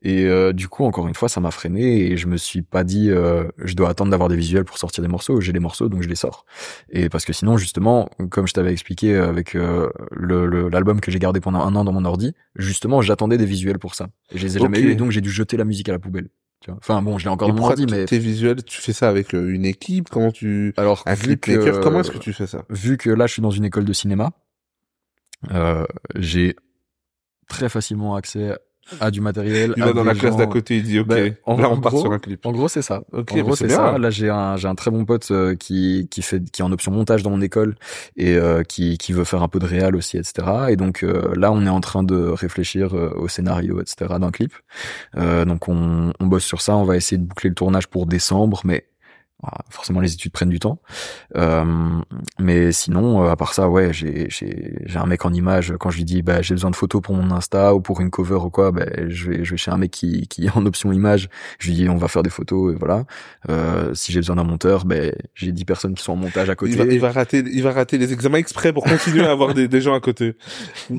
Et euh, du coup, encore une fois, ça m'a freiné et je me suis pas dit, euh, je dois attendre d'avoir des visuels pour sortir des morceaux. J'ai les morceaux, donc je les sors. Et parce que sinon, justement, comme je t'avais expliqué avec euh, le le- l'album que j'ai gardé pendant un an dans mon ordi, justement, j'attendais des visuels pour ça. Et je les ai jamais eu, et donc j'ai dû jeter la musique à la poubelle. Tu vois. Enfin bon, je l'ai encore dans ordi, mais tes visuels, tu fais ça avec euh, une équipe? Comment tu... alors Un vu que- Comment est-ce que tu fais ça? vu que là je suis dans une école de cinéma, euh, j'ai très facilement accès à du matériel. Il va dans la classe d'à côté, il dit OK, Ben, en- là en on part gros- sur un clip. En gros, c'est ça. Ok, en gros, c'est ça. Là, j'ai un, j'ai un très bon pote euh, qui, qui fait, qui est en option montage dans mon école et euh, qui, qui veut faire un peu de réal aussi, etc. Et donc euh, là, on est en train de réfléchir euh, au scénario, etc. d'un clip. Euh, donc on, on bosse sur ça. On va essayer de boucler le tournage pour décembre, mais ah, forcément les études prennent du temps. Euh, mais sinon, euh, à part ça, ouais, j'ai, j'ai, j'ai un mec en image. Quand je lui dis, bah, j'ai besoin de photos pour mon Insta ou pour une cover ou quoi, bah, je vais, je vais chez un mec qui, qui est en option image. Je lui dis, on va faire des photos et voilà. Euh, si j'ai besoin d'un monteur, ben, j'ai 10 personnes qui sont en montage à côté. Il va, il va rater, il va rater les examens exprès pour continuer à avoir des, des gens à côté. Je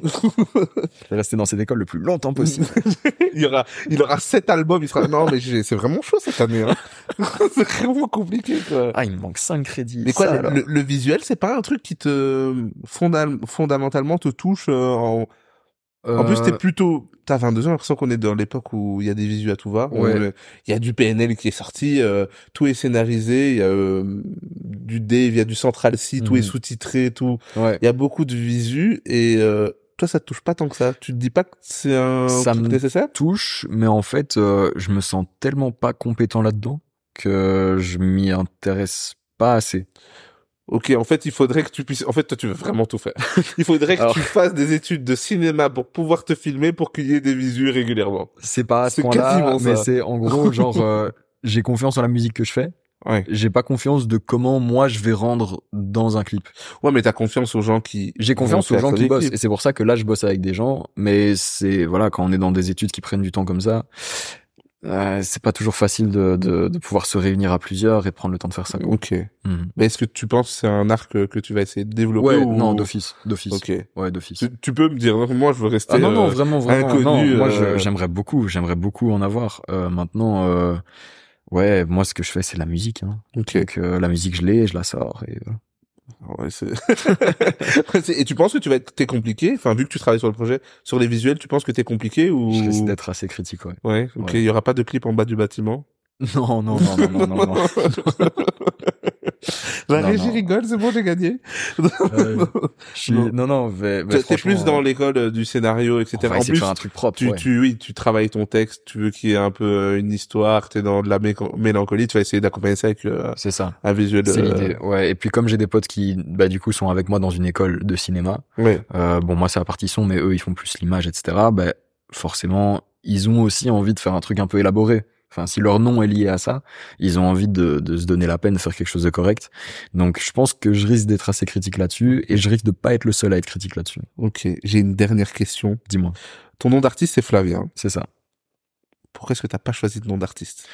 vais rester dans cette école le plus longtemps possible. il y aura, il aura sept albums, il sera, non, mais j'ai- c'est vraiment chaud cette année, hein. c'est vraiment compliqué, quoi. ah, il me manque 5 crédits. Mais quoi, Ça, le, le- le visuel, c'est pas un truc qui te fonda- fondamentalement te touche euh, en... en plus, t'es Euh, plutôt, t'as 22 ans, j'ai l'impression qu'on est dans l'époque où il y a des visuels à tout va. Ouais. Il y a du PNL qui est sorti, euh, tout est scénarisé, il y a euh, du Dave, il y a du Central C, tout Mhm. est sous-titré, tout. ouais. Il y a beaucoup de visus et euh, toi, ça te touche pas tant que ça. Tu te dis pas que c'est un Ça truc me- nécessaire? touche, mais en fait, euh, je me sens tellement pas compétent là-dedans que je m'y intéresse pas assez. Ok, en fait, il faudrait que tu puisses. En fait, toi, tu veux vraiment tout faire. Il faudrait que Alors- tu fasses des études de cinéma pour pouvoir te filmer pour qu'il y ait des visus régulièrement. C'est pas à ce point-là, mais c'est en gros genre euh, j'ai confiance en la musique que je fais. Ouais. J'ai pas confiance de comment moi je vais rendre dans un clip. Ouais, mais t'as confiance aux gens qui. J'ai confiance aux gens qui bossent clips. et c'est pour ça que là je bosse avec des gens. Mais c'est voilà quand on est dans des études qui prennent du temps comme ça, euh, c'est pas toujours facile de, de, de pouvoir se réunir à plusieurs et prendre le temps de faire ça. Ok. Mhm. Mais est-ce que tu penses que c'est un arc que, que tu vas essayer de développer Ouais, ou... non d'office, d'office. Ok. Ouais, d'office. Tu, tu peux me dire, moi, je veux rester. Ah non non euh, vraiment vraiment inconnu, non moi euh, j'aimerais beaucoup j'aimerais beaucoup en avoir euh, maintenant euh, ouais moi ce que je fais c'est la musique hein. Ok. donc euh, la musique je l'ai je la sors et euh, Ouais, C'est- Et tu penses que tu vas être t'es compliqué? Enfin, vu que tu travailles sur le projet, sur les visuels, tu penses que t'es compliqué ou je risque d'être assez critique ouais Ouais. Ok. Ouais. Il y aura pas de clip en bas du bâtiment? non non non non non non, non. La Non, régie non. rigole, c'est bon, j'ai gagné. Euh, je suis Non. non non mais, mais Tu- T'es plus dans euh, l'école euh, du scénario, etc. En plus, de faire un truc propre tu, ouais. tu, oui, tu travailles ton texte, tu veux qu'il y ait un peu euh, une histoire, t'es dans de la mélancolie, tu vas essayer d'accompagner ça avec euh, c'est ça un visuel. c'est euh, l'idée ouais et puis comme j'ai des potes qui bah du coup sont avec moi dans une école de cinéma Ouais. Euh, bon, moi, c'est la partie son, mais eux, ils font plus l'image, etc. Ben, forcément, ils ont aussi envie de faire un truc un peu élaboré. Enfin, si leur nom est lié à ça, ils ont envie de, de se donner la peine de faire quelque chose de correct. Donc, je pense que je risque d'être assez critique là-dessus, et je risque de pas être le seul à être critique là-dessus. Ok. J'ai une dernière question. Dis-moi. Ton nom d'artiste, c'est Flavien. C'est ça. Pourquoi est-ce que t'as pas choisi de nom d'artiste?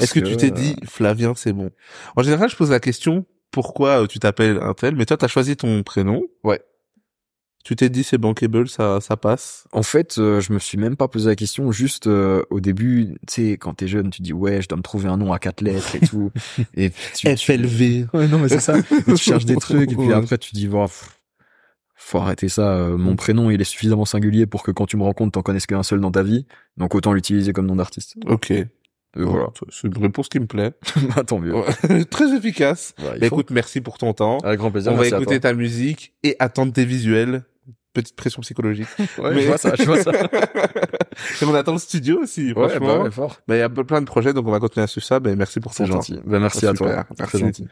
Est-ce que, tu t'es euh, dit Flavien, c'est bon? En général, je pose la question pourquoi euh, tu t'appelles un tel, mais toi, t'as choisi ton prénom. Ouais. Tu t'es dit c'est bankable, ça, ça passe? En fait, euh, je me suis même pas posé la question. Juste euh, au début, tu sais, quand t'es jeune, tu dis ouais, je dois me trouver un nom à quatre lettres et tout. et tu, tu- FLV. Ouais, non, mais c'est ça. Tu cherches des trucs, et puis après, tu dis, bon, pff, faut arrêter ça. euh, Mon prénom, il est suffisamment singulier pour que quand tu me rencontres, t'en connaisses qu'un seul dans ta vie. Donc autant l'utiliser comme nom d'artiste. Ok. Et voilà. C'est une réponse qui me plaît. bah, tant mieux. Ouais. Très efficace. Ouais, Bah, écoute, merci pour ton temps. Avec grand plaisir. On va écouter ta musique et attendre tes visuels. Petite pression psychologique. Ouais, Mais- je vois ça, je vois ça. et on attend le studio aussi, Ouais, franchement. bah, ouais, fort. Bah, il y a plein de projets, donc on va continuer à suivre ça. Ben, merci pour ton C'est temps. gentil. Bah, merci à toi. Merci. gentil.